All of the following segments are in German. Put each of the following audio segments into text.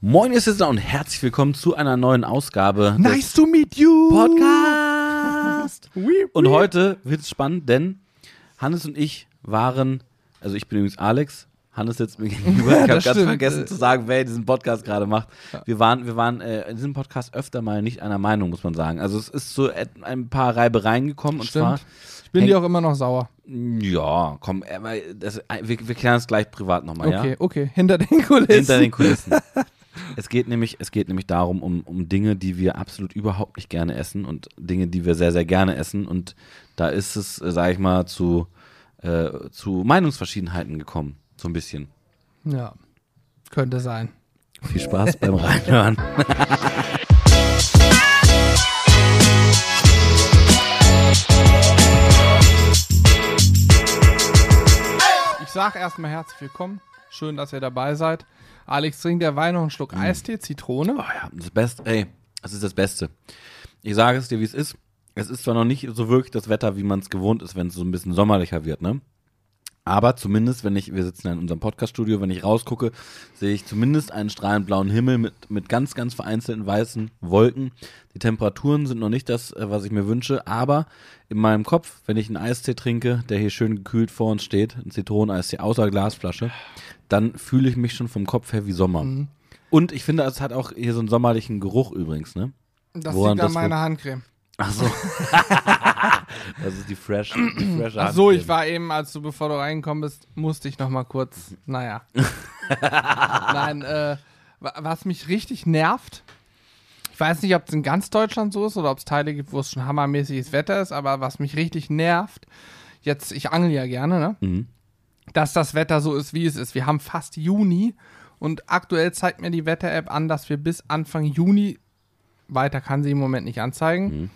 Moin, ihr Sister und herzlich willkommen zu einer neuen Ausgabe Nice to meet you. Podcast. Und heute wird es spannend, denn Hannes und ich waren, also ich bin übrigens Alex, Hannes sitzt mir gegenüber. Ich habe ganz stimmt. vergessen zu sagen, wer diesen Podcast gerade macht. Wir waren, wir waren äh, in diesem Podcast öfter mal nicht einer Meinung, muss man sagen. Also es ist et- ein paar Reibereien gekommen. Und Stimmt. zwar, Ich bin dir auch immer noch sauer. ja, komm, äh, das, äh, wir, wir klären es gleich privat nochmal, ja? Okay, okay. Hinter den Kulissen. Hinter den Kulissen. es geht nämlich, es geht nämlich darum, um, um Dinge, die wir absolut überhaupt nicht gerne essen und Dinge, die wir sehr, sehr gerne essen. Und da ist es, äh, sag ich mal, zu, äh, zu Meinungsverschiedenheiten gekommen. So ein bisschen. Ja. Könnte sein. Viel Spaß beim Reinhören. Ich sag erstmal herzlich willkommen. Schön, dass ihr dabei seid. Alex trinkt derweil noch einen Schluck Mhm. Eistee, Zitrone. Oh ja, das Beste, ey, das ist das Beste. Ich sage es dir, wie es ist. Es ist zwar noch nicht so wirklich das Wetter, wie man es gewohnt ist, wenn es so ein bisschen sommerlicher wird, ne? Aber zumindest, wenn ich, wir sitzen ja in unserem Podcast-Studio, wenn ich rausgucke, sehe ich zumindest einen strahlend blauen Himmel mit, mit ganz, ganz vereinzelten weißen Wolken. Die Temperaturen sind noch nicht das, äh, was ich mir wünsche, aber in meinem Kopf, wenn ich einen Eistee trinke, der hier schön gekühlt vor uns steht, ein Zitroneneistee außer Glasflasche, dann fühle ich mich schon vom Kopf her wie Sommer. Mhm. Und ich finde, es hat auch hier so einen sommerlichen Geruch übrigens, ne? Das Woran liegt an meiner Handcreme. Ach so. das ist die fresh, die fresh Ach so, ich war eben, als du, bevor du reingekommen bist, musste ich noch mal kurz, naja. Nein, äh, wa- was mich richtig nervt, ich weiß nicht, ob es in ganz Deutschland so ist oder ob es Teile gibt, wo es schon hammermäßiges Wetter ist, aber was mich richtig nervt, jetzt, ich angel ja gerne, ne? Mhm. Dass das Wetter so ist, wie es ist. Wir haben fast Juni und aktuell zeigt mir die Wetter-App an, dass wir bis Anfang Juni, weiter kann sie im Moment nicht anzeigen,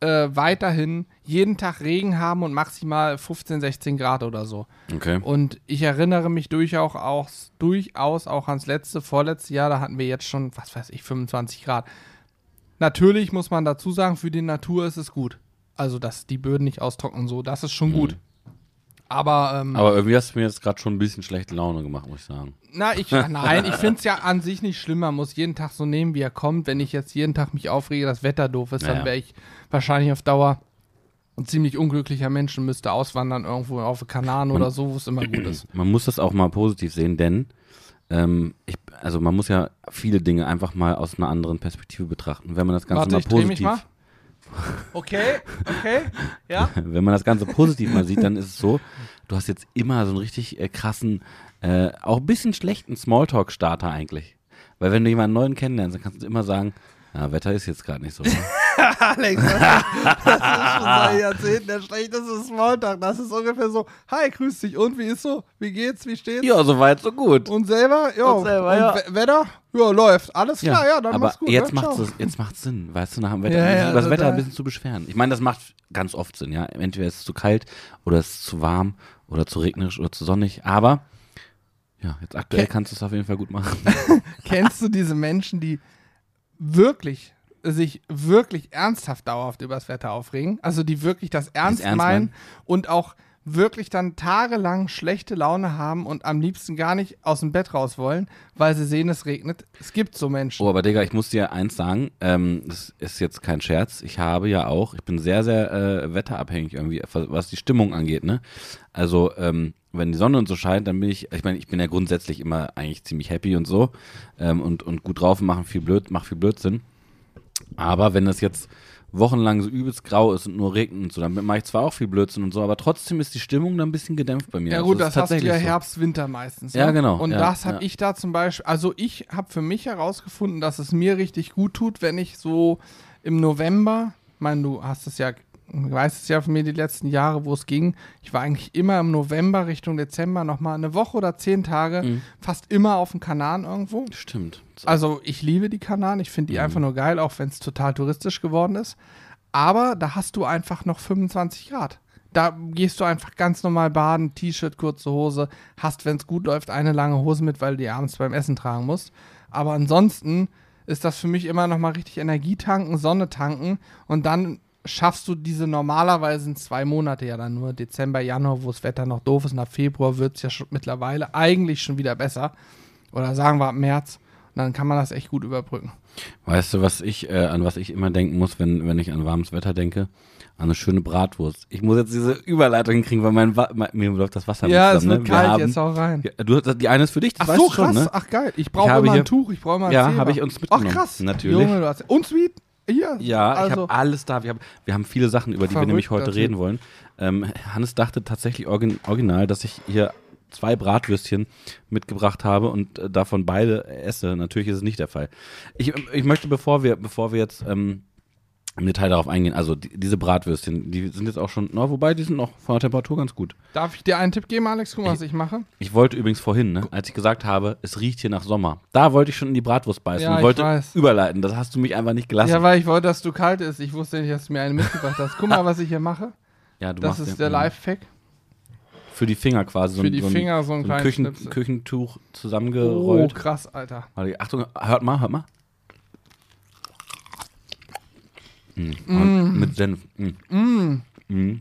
äh, weiterhin jeden Tag Regen haben und maximal 15, 16 Grad oder so. Okay. Und ich erinnere mich durchaus auch, durchaus auch ans letzte, vorletzte Jahr, da hatten wir jetzt schon, was weiß ich, 25 Grad. Natürlich muss man dazu sagen, für die Natur ist es gut. Also, dass die Böden nicht austrocknen, so, das ist schon gut. Aber, ähm, Aber irgendwie hast du mir jetzt gerade schon ein bisschen schlechte Laune gemacht, muss ich sagen. na, ich, nein, ich finde es ja an sich nicht schlimm. Man muss jeden Tag so nehmen, wie er kommt. Wenn ich jetzt jeden Tag mich aufrege, das Wetter doof ist, Ja, ja. dann wäre ich wahrscheinlich auf Dauer ein ziemlich unglücklicher Mensch und müsste auswandern irgendwo auf den Kanaren oder so, wo es immer gut ist. Man muss das auch mal positiv sehen, denn ähm, ich, also man muss ja viele Dinge einfach mal aus einer anderen Perspektive betrachten. Wenn man das Ganze Warte, mal positiv, mal. Okay, okay, ja. wenn man das Ganze positiv mal sieht, dann ist es so, du hast jetzt immer so einen richtig äh, krassen, äh, auch ein bisschen schlechten Smalltalk-Starter eigentlich. Weil wenn du jemanden neuen kennenlernst, dann kannst du immer sagen, ja, Wetter ist jetzt gerade nicht so. ne? Alex, das ist, das ist schon seit Jahrzehnten der schlechteste Smalltalk. Das ist ungefähr so, hi, grüß dich, und wie ist so? Wie geht's, wie steht's? ja, soweit, so gut. Und selber? Ja. Und selber, ja. We- Wetter? Ja, läuft. Alles klar, ja, dann aber mach's gut. jetzt ne? macht Ciao. es jetzt macht's Sinn, weißt du, nach dem Wetter, Ja, ja, über das Wetter ein bisschen zu beschweren. Ich meine, das macht ganz oft Sinn, ja. Entweder ist es zu kalt oder es ist zu warm oder zu regnerisch oder zu sonnig, aber ja, jetzt aktuell Okay. kannst du es auf jeden Fall gut machen. Kennst du diese Menschen, die wirklich sich wirklich ernsthaft dauerhaft über das Wetter aufregen? Also die wirklich das ernst, ernst meinen meinen? und auch wirklich dann tagelang schlechte Laune haben und am liebsten gar nicht aus dem Bett raus wollen, weil sie sehen, es regnet. Es gibt so Menschen. Oh, aber Digga, ich muss dir eins sagen, ähm, das ist jetzt kein Scherz. Ich habe ja auch, ich bin sehr, sehr äh, wetterabhängig irgendwie, was die Stimmung angeht, ne? Also, ähm, wenn die Sonne und so scheint, dann bin ich, ich meine, ich bin ja grundsätzlich immer eigentlich ziemlich happy und so ähm, und, und gut drauf und machen viel blöd, mach viel Blödsinn. Aber wenn es jetzt wochenlang so übelst grau ist und nur regnet und so, dann mache ich zwar auch viel Blödsinn und so, aber trotzdem ist die Stimmung dann ein bisschen gedämpft bei mir. Ja Also gut, es das ist hast du ja so. Herbst, Winter meistens. Ja, ne? genau, Und ja, das habe ja. ich da zum Beispiel, also ich habe für mich herausgefunden, dass es mir richtig gut tut, wenn ich so im November, ich meine, du hast es ja, du weißt es ja von mir die letzten Jahre, wo es ging, ich war eigentlich immer im November Richtung Dezember nochmal eine Woche oder zehn Tage, Mhm. fast immer auf dem Kanaren irgendwo. Stimmt. So. Also ich liebe die Kanaren, ich finde die einfach nur geil, auch wenn es total touristisch geworden ist. Aber da hast du einfach noch 25 Grad. Da gehst du einfach ganz normal baden, T-Shirt, kurze Hose, hast, wenn es gut läuft, eine lange Hose mit, weil du die abends beim Essen tragen musst. Aber ansonsten ist das für mich immer noch mal richtig Energie tanken, Sonne tanken und dann schaffst du diese normalerweise in zwei Monate ja dann nur, Dezember, Januar, wo das Wetter noch doof ist, nach Februar wird es ja schon mittlerweile eigentlich schon wieder besser. Oder sagen wir ab März. dann kann man das echt gut überbrücken. Weißt du, was ich, äh, an was ich immer denken muss, wenn, wenn ich an warmes Wetter denke? An eine schöne Bratwurst. Ich muss jetzt diese Überleitung kriegen, weil mein, Wa- mein mir läuft das Wasser Ja, nicht es zusammen, wird ne? Kalt, haben, jetzt auch rein. ja, du, die eine ist für dich, das Ach weißt so, du schon, krass. ne? Ach geil. Ich brauche immer hier- ein Tuch, ich brauche immer ein Ja, habe ich uns Ach mitgenommen. krass. Natürlich. Junge, du hast, und Sweet? Ja, ich also, habe alles da. Wir haben, wir haben viele Sachen, über die wir nämlich heute natürlich. reden wollen. Ähm, Hannes dachte tatsächlich origin, original, dass ich hier zwei Bratwürstchen mitgebracht habe und äh, davon beide esse. Natürlich ist es nicht der Fall. Ich, ich möchte, bevor wir, bevor wir jetzt ähm, im Detail darauf eingehen, also die, diese Bratwürstchen, die sind jetzt auch schon, na, wobei die sind noch von der Temperatur ganz gut. Darf ich dir einen Tipp geben, Alex? Guck mal, was ich mache. Ich wollte übrigens vorhin, ne, als ich gesagt habe, es riecht hier nach Sommer, da wollte ich schon in die Bratwurst beißen Ja, und ich wollte weiß. überleiten. Das hast du mich einfach nicht gelassen. Ja, weil ich wollte, dass du kalt ist. Ich wusste nicht, dass du mir einen mitgebracht hast. Guck mal, was ich hier mache. Ja, du Das machst ist ja- der Live-Fack. Für die Finger quasi. So Für die so ein, Finger so ein so ein kleines Küchen. Küchentuch Oh, zusammengerollt. krass, Alter. Warte, Achtung, hört mal, hört mal. Mm. Mit Senf. Mm. Mm.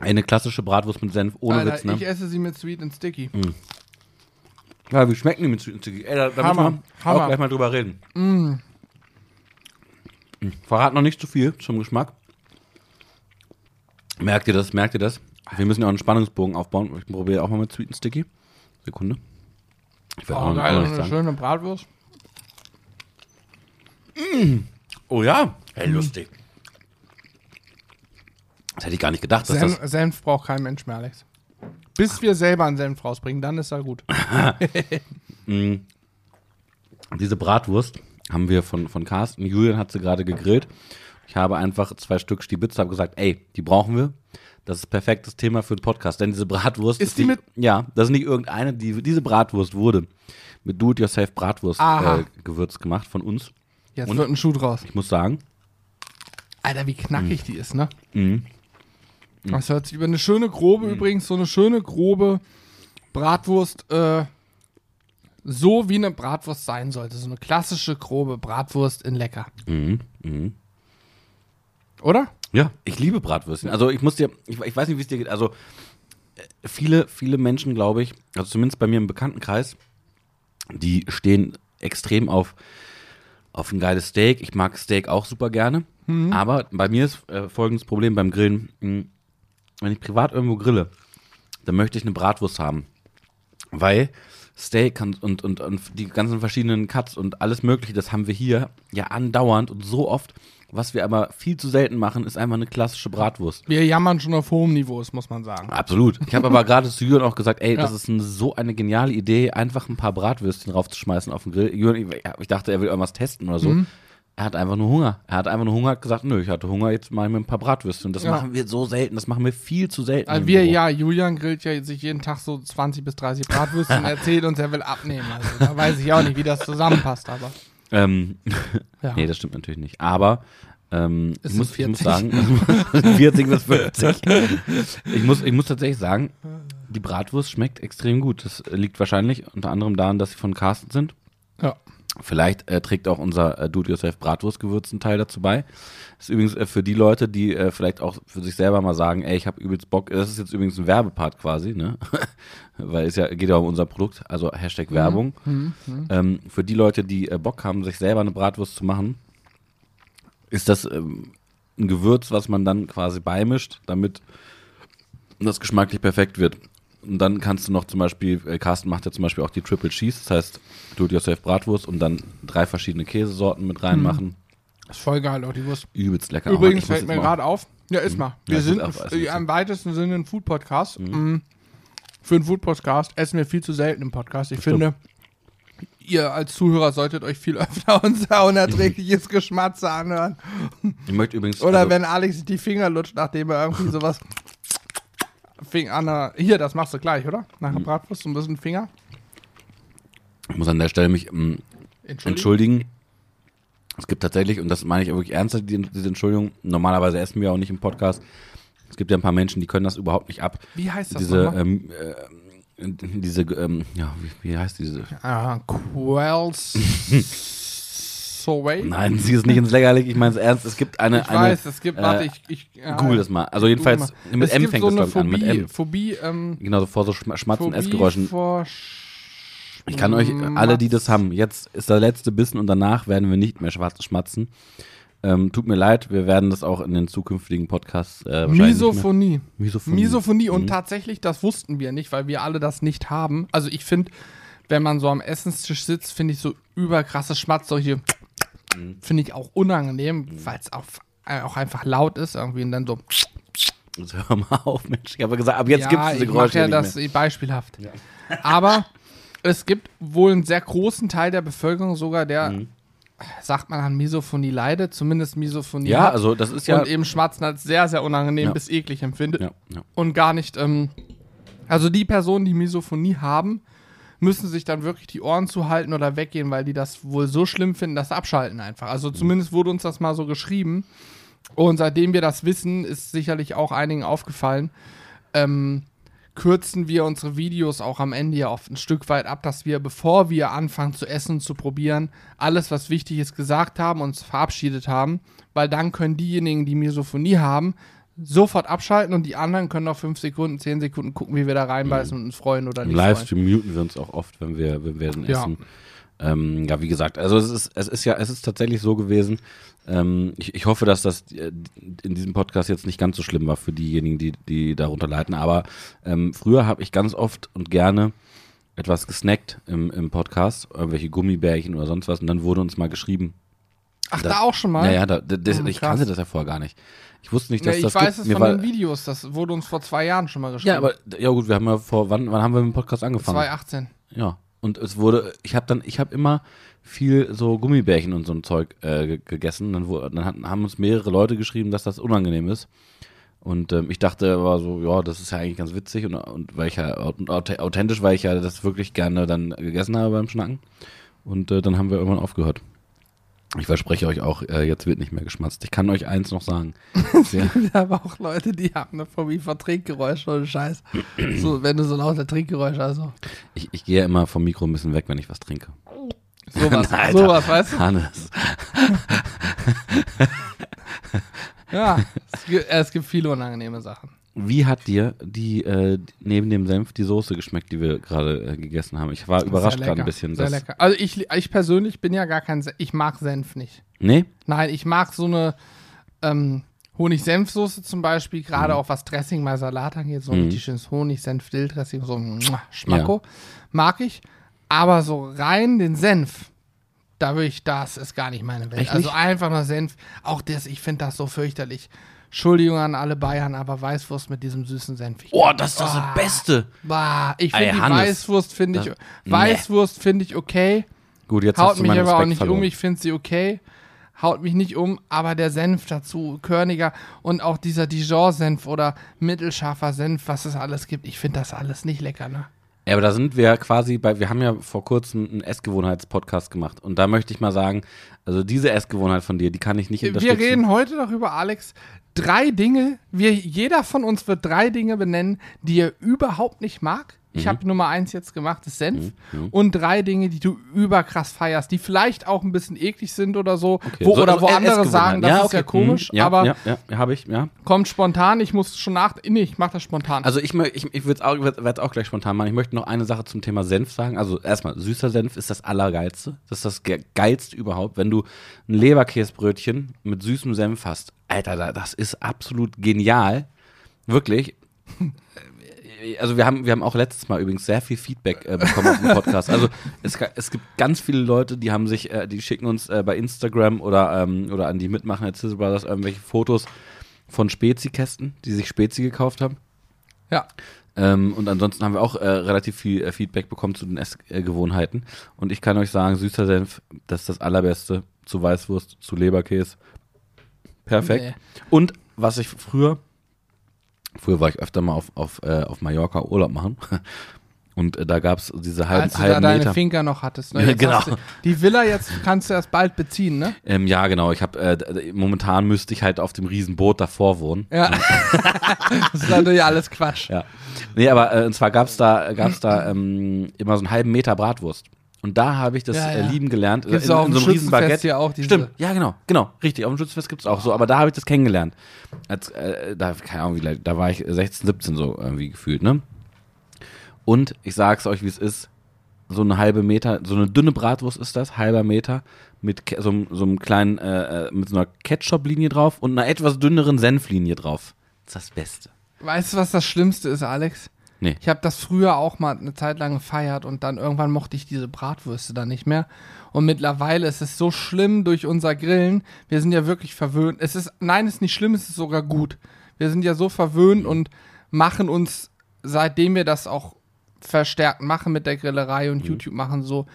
Eine klassische Bratwurst mit Senf, ohne Alter, Witz, ne? ich esse sie mit Sweet and Sticky. Ja, wie schmecken die mit Sweet and Sticky? Ey, da, da müssen Hammer, wir Hammer. auch gleich mal drüber reden. Mm. Verrat noch nicht zu viel zum Geschmack. Merkt ihr das? Merkt ihr das? Wir müssen ja auch einen Spannungsbogen aufbauen. Ich probiere auch mal mit Sweet and Sticky. Sekunde. Ich will Oh, auch, noch- geil, eine sagen. schöne Bratwurst. Oh ja. Hey, lustig. Das hätte ich gar nicht gedacht, dass Senf, das. Senf braucht kein Mensch mehr, Alex. Bis wir selber einen Senf rausbringen, dann ist er gut. Diese Bratwurst haben wir von, von Carsten. Julian hat sie gerade gegrillt. Ich habe einfach zwei Stück Stibitz, habe gesagt, ey, die brauchen wir. Das ist perfektes Thema für den Podcast, denn diese Bratwurst Ist die nicht, mit- Ja, das ist nicht irgendeine. Die, diese Bratwurst wurde mit Do-it-yourself Bratwurst äh, Gewürz gemacht von uns. Jetzt Und? wird ein Schuh draus. Ich muss sagen, Alter, wie knackig die ist, ne? Mhm. Das hört sich über eine schöne grobe, übrigens, so eine schöne grobe Bratwurst, äh, so wie eine Bratwurst sein sollte. So eine klassische grobe Bratwurst in lecker. mhm, mhm. Oder? Ja, ich liebe Bratwürstchen. Also ich muss dir, ich, ich weiß nicht, wie es dir geht. Also äh, viele, viele Menschen, glaube ich, also zumindest bei mir im Bekanntenkreis, die stehen extrem auf, auf ein geiles Steak. Ich mag Steak auch super gerne. Aber bei mir ist äh, folgendes Problem beim Grillen. Mh, Wenn ich privat irgendwo grille, dann möchte ich eine Bratwurst haben. Weil Steak und, und, und, und die ganzen verschiedenen Cuts und alles Mögliche, das haben wir hier ja andauernd und so oft. Was wir aber viel zu selten machen, ist einfach eine klassische Bratwurst. Wir jammern schon auf hohem Niveau, das muss man sagen. Absolut. Ich habe aber gerade zu Jürgen auch gesagt, ey, das Ja. ist eine, so eine geniale Idee, einfach ein paar Bratwürstchen raufzuschmeißen auf den Grill. Jürgen, ich, dachte, er will irgendwas testen oder so. Mhm. Er hat einfach nur Hunger. Er hat einfach nur Hunger, hat gesagt, nö, ich hatte Hunger, jetzt mache ich mir ein paar Bratwürstchen. Und das Ja. machen wir so selten, das machen wir viel zu selten. Also wir, Büro. ja, Julian grillt ja sich jeden Tag so 20 bis 30 Bratwürste und erzählt uns, er will abnehmen. Also da weiß ich auch nicht, wie das zusammenpasst, aber. Ähm, Ja. Nee, das stimmt natürlich nicht. Aber ähm, ich, muss, ich muss 40. sagen, 40 bis 50. Ich muss, ich muss tatsächlich sagen, die Bratwurst schmeckt extrem gut. Das liegt wahrscheinlich unter anderem daran, dass sie von Carsten sind. Vielleicht äh, trägt auch unser äh, Do-it-yourself Bratwurstgewürz einen Teil dazu bei. Das ist übrigens äh, für die Leute, die äh, vielleicht auch für sich selber mal sagen, ey, ich habe übelst Bock. Das ist jetzt übrigens ein Werbepart quasi, ne? Weil es ja geht ja um unser Produkt, also Hashtag Werbung. Ähm, für die Leute, die äh, Bock haben, sich selber eine Bratwurst zu machen, ist das ähm, ein Gewürz, was man dann quasi beimischt, damit das geschmacklich perfekt wird. Und dann kannst du noch zum Beispiel, äh, Carsten macht ja zum Beispiel auch die Triple Cheese, das heißt, it yourself Bratwurst und dann drei verschiedene Käsesorten mit reinmachen. Ist voll geil, auch die Wurst. Übelst lecker. Übrigens fällt mir mal- gerade auf. Ja, ist mal. Ja, Wir es sind äh, ist- im weitesten Sinne ein Food-Podcast. Mm. Für einen Food-Podcast essen wir viel zu selten im Podcast. Ich finde, ihr als Zuhörer solltet euch viel öfter unser unerträgliches Geschmatze anhören. Ich möchte übrigens. Oder also, wenn Alex sich die Finger lutscht, nachdem er irgendwie sowas. Fing an der, hier, das machst du gleich, oder? Nach der Mhm. Bratwurst so ein bisschen Finger. Ich muss an der Stelle mich ähm, entschuldigen. Es gibt tatsächlich, und das meine ich wirklich ernst, die, diese Entschuldigung, normalerweise essen wir auch nicht im Podcast. Es gibt ja ein paar Menschen, die können das überhaupt nicht ab. Wie heißt das Diese, ähm, äh, diese, ähm, ja, wie, wie heißt diese? Ah, Quells. Soway. Nein, sie ist nicht ins Lächerliche, ich meine es ernst. Es gibt eine, Ich eine weiß, es gibt, äh, warte, ich, ich ja, google das mal. Also jedenfalls, mit es M fängt so das, ich, an, mit M. Phobie, ähm, Genau, so vor so Schma- Schmatzen, Essgeräuschen. vor Ich kann euch, alle, die das haben, jetzt ist der letzte Bissen und danach werden wir nicht mehr schmatzen. Ähm, tut mir leid, wir werden das auch in den zukünftigen Podcasts äh, Misophonie. Misophonie. Misophonie. Und Mhm. tatsächlich, das wussten wir nicht, weil wir alle das nicht haben. Also ich finde, wenn man so am Essenstisch sitzt, finde ich so überkrasses Schmatz, solche Mhm. finde ich auch unangenehm, weil es auch, äh, auch einfach laut ist irgendwie und dann so. Also hör mal auf, Mensch. Ich habe gesagt, ab jetzt ja, gibt es diese ich mach Geräusche ja das mehr. beispielhaft. Aber es gibt wohl einen sehr großen Teil der Bevölkerung sogar, der, Mhm. sagt man, an Misophonie leidet, zumindest Misophonie Ja, hat also das ist ja. und eben Schmatzen als sehr, sehr unangenehm Ja. bis eklig empfindet ja, ja. und gar nicht, ähm, also die Personen, die Misophonie haben, müssen sich dann wirklich die Ohren zuhalten oder weggehen, weil die das wohl so schlimm finden, dass sie abschalten einfach. Also Mhm. zumindest wurde uns das mal so geschrieben. Und seitdem wir das wissen, ist sicherlich auch einigen aufgefallen, ähm, kürzen wir unsere Videos auch am Ende ja oft ein Stück weit ab, dass wir, bevor wir anfangen zu essen, zu probieren, alles, was wichtig ist, gesagt haben, uns verabschiedet haben, weil dann können diejenigen, die Misophonie haben, sofort abschalten und die anderen können noch fünf Sekunden, zehn Sekunden gucken, wie wir da reinbeißen und uns freuen oder Im nicht freuen. Livestream muten wir uns auch oft, wenn wir, wenn wir dann Ja. essen. Ähm, ja, wie gesagt, also es ist, es ist ja, es ist tatsächlich so gewesen. Ähm, ich, ich hoffe, dass das äh, in diesem Podcast jetzt nicht ganz so schlimm war für diejenigen, die, die darunter leiden. Aber ähm, früher habe ich ganz oft und gerne etwas gesnackt im, im Podcast, irgendwelche Gummibärchen oder sonst was, und dann wurde uns mal geschrieben. Ach, Da- da auch schon mal? Naja, da, da, das, Oh, ich krass. kannte das ja vorher gar nicht. Ich wusste nicht, dass ich das weiß gibt. es Mir von war- den Videos, das wurde uns vor zwei Jahren schon mal geschrieben. Ja, aber ja gut, wir haben ja vor wann, wann haben wir mit dem Podcast angefangen? 2018. Ja. Und es wurde, ich habe dann, ich habe immer viel so Gummibärchen und so ein Zeug äh, ge- gegessen. Dann, wurde, dann hatten, haben uns mehrere Leute geschrieben, dass das unangenehm ist. Und ähm, ich dachte aber so, ja, das ist ja eigentlich ganz witzig und, und weil ich ja und authentisch, weil ich ja das wirklich gerne dann gegessen habe beim Schnacken. Und äh, dann haben wir irgendwann aufgehört. Ich verspreche euch auch, äh, jetzt wird nicht mehr geschmatzt. Ich kann euch eins noch sagen. Sehr, aber auch Leute, die haben eine Phobie vor Trinkgeräuschen und Scheiß. so, wenn du so laute Trinkgeräusche, also ich, ich gehe ja immer vom Mikro ein bisschen weg, wenn ich was trinke. sowas, Alter. sowas, weißt du? Hannes. Ja, es gibt, es gibt viele unangenehme Sachen. Wie hat dir die äh, neben dem Senf die Soße geschmeckt, die wir gerade äh, gegessen haben? Ich war überrascht Sehr gerade ein bisschen. Sehr lecker. Also ich, ich persönlich bin ja gar kein, Se- ich mag Senf nicht. Nee? Nein, ich mag so eine ähm, Honig-Senf-Soße zum Beispiel, Mhm. gerade auch was Dressing bei Salat angeht, so ein richtig schönes Honig-Senf-Dill-Dressing, so ein Schmacko, mag ich. Aber so rein den Senf, da würde ich, das ist gar nicht meine Welt. Echt also nicht? einfach nur Senf, auch das, ich finde das so fürchterlich. Entschuldigung an alle Bayern, aber Weißwurst mit diesem süßen Senf. Ich Oh, das ist das Ah. Beste. Bah, ich Ey, finde. Weißwurst finde ich Das- Weißwurst finde ich okay. Gut, jetzt Haut hast du mich aber auch Respekt nicht verloren. um, ich finde sie okay. Haut mich nicht um, aber der Senf dazu, körniger und auch dieser Dijon-Senf oder mittelscharfer Senf, was es alles gibt, ich finde das alles nicht lecker, ne? Ja, aber da sind wir quasi bei, wir haben ja vor kurzem einen Essgewohnheitspodcast gemacht und da möchte ich mal sagen, also diese Essgewohnheit von dir, die kann ich nicht Wir unterstützen. reden heute darüber, Alex, drei Dinge, wir, jeder von uns wird drei Dinge benennen, die er überhaupt nicht mag. Mhm. Ich habe Nummer eins jetzt gemacht, das Senf. Und drei Dinge, die du überkrass feierst, die vielleicht auch ein bisschen eklig sind oder so. Okay, Wo, so- oder so wo andere sagen, das ist okay. ja komisch, Mhm. ja, aber Ja, ja, ja habe ich, ja. kommt spontan. Ich muss schon nach. Nee, ich mach das spontan. Also ich, ich, ich würde es auch, auch gleich spontan machen. Ich möchte noch eine Sache zum Thema Senf sagen. Also erstmal, süßer Senf ist das Allergeilste. Das ist das ge- Geilste überhaupt. Wenn du ein Leberkäsbrötchen mit süßem Senf hast, Alter, da- das ist absolut genial. Wirklich. Also wir haben, wir haben auch letztes Mal übrigens sehr viel Feedback äh, bekommen auf dem Podcast. Also es, es gibt ganz viele Leute, die haben sich, äh, die schicken uns äh, bei Instagram oder, ähm, oder an die Mitmacher der Sizzle Brothers irgendwelche Fotos von Spezi-Kästen, die sich Spezi gekauft haben. ja. Ähm, und ansonsten haben wir auch äh, relativ viel äh, Feedback bekommen zu den Essgewohnheiten. Und ich kann euch sagen, süßer Senf, das ist das Allerbeste. Zu Weißwurst, zu Leberkäse. Perfekt. Nee. Und was ich früher, früher war ich öfter mal auf, auf, äh, auf Mallorca Urlaub machen. Und äh, da gab es diese halben, Als du da halben deine Meter. Finger noch hattest. Ne? Ja, Jetzt genau. Du, die Villa jetzt kannst du erst bald beziehen, ne? Ähm, ja, genau. Ich habe äh, momentan müsste ich halt auf dem Riesenboot davor wohnen. Ja. das ist natürlich alles Quatsch. Ja. Nee, aber äh, und zwar gab's da, gab's da ähm, immer so einen halben Meter Bratwurst. Und da habe ich das Ja, ja. Äh, lieben gelernt. Gibt's in, auch in so einem riesen Baguette. hier auch diese- Stimmt, ja genau, genau, richtig. Auf dem Schützenfest gibt's auch so, aber da habe ich das kennengelernt. Als, äh, da, keine Ahnung, wie, da war ich 16, 17 so irgendwie gefühlt, ne? Und ich sag's euch, wie es ist, so eine halbe Meter, so eine dünne Bratwurst ist das, halber Meter, mit so, einem- so einem kleinen, äh, äh, mit so einer Ketchup-Linie drauf und einer etwas dünneren Senflinie drauf. Das ist das Beste. Weißt du, was das Schlimmste ist, Alex? Nee. Ich habe das früher auch mal eine Zeit lang gefeiert und dann irgendwann mochte ich diese Bratwürste dann nicht mehr. Und mittlerweile ist es so schlimm durch unser Grillen. Wir sind ja wirklich verwöhnt. Es ist, nein, es ist nicht schlimm, es ist sogar gut. Wir sind ja so verwöhnt und machen uns, seitdem wir das auch verstärkt machen mit der Grillerei Mhm. und YouTube machen, so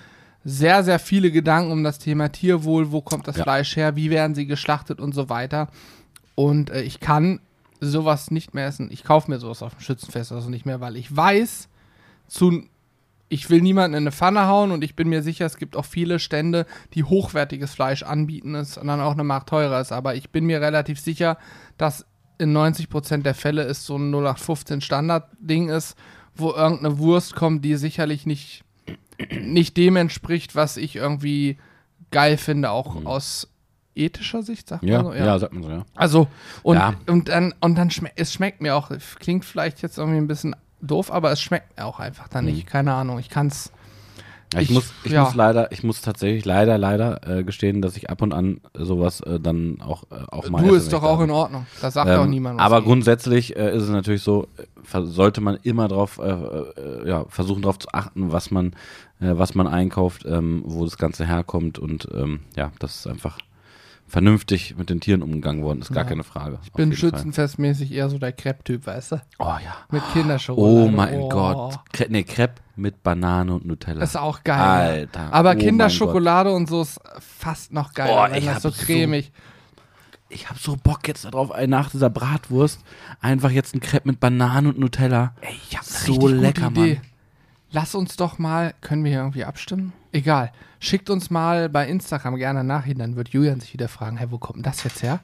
sehr, sehr viele Gedanken um das Thema Tierwohl. Wo kommt das Ja. Fleisch her? Wie werden sie geschlachtet und so weiter. Und äh, ich kann sowas nicht mehr essen. Ich kaufe mir sowas auf dem Schützenfest also nicht mehr, weil ich weiß, zu, ich will niemanden in eine Pfanne hauen und ich bin mir sicher, es gibt auch viele Stände, die hochwertiges Fleisch anbieten, es und dann auch eine Mark teurer ist. Aber ich bin mir relativ sicher, dass in 90% der Fälle es so ein 0815 Standard-Ding ist, wo irgendeine Wurst kommt, die sicherlich nicht, nicht dem entspricht, was ich irgendwie geil finde, auch aus ethischer Sicht, sagt Ja, man so. ja, sagt man so, ja. Also, und, Ja. und dann, und dann schmeckt, es schmeckt mir auch, klingt vielleicht jetzt irgendwie ein bisschen doof, aber es schmeckt mir auch einfach dann nicht. Keine Ahnung, ich kann's. Ja, ich, Ich- muss, ich ja. muss leider, ich muss tatsächlich leider, leider äh, gestehen, dass ich ab und an sowas äh, dann auch, äh, auch mal Du ist doch auch in Ordnung. Da sagt auch Ähm, niemand was. aber grundsätzlich äh, ist es natürlich so, sollte man immer drauf, äh, äh, ja, versuchen darauf zu achten, was man, was man einkauft, ähm, wo das Ganze herkommt und ähm, ja, das ist einfach vernünftig mit den Tieren umgegangen worden, ist gar Ja. keine Frage. Ich bin schützenfestmäßig eher so der Crepe-Typ, weißt du? Oh ja. Mit Kinderschokolade. Oh mein Oh. Gott. Cre nee, Crepe mit Banane und Nutella. Ist auch geil. Alter. Aber oh Kinderschokolade und so ist fast noch geiler, Oh, ich das hab so so- cremig. Ich habe so Bock jetzt darauf, nach dieser Bratwurst einfach jetzt ein Crepe mit Banane und Nutella. Ey, ich hab So so lecker, lecker, Idee. Mann. Lass uns doch mal, können wir hier irgendwie abstimmen? Egal. Schickt uns mal bei Instagram gerne Nachrichten, dann wird Julian sich wieder fragen, hey, wo kommt denn das jetzt her?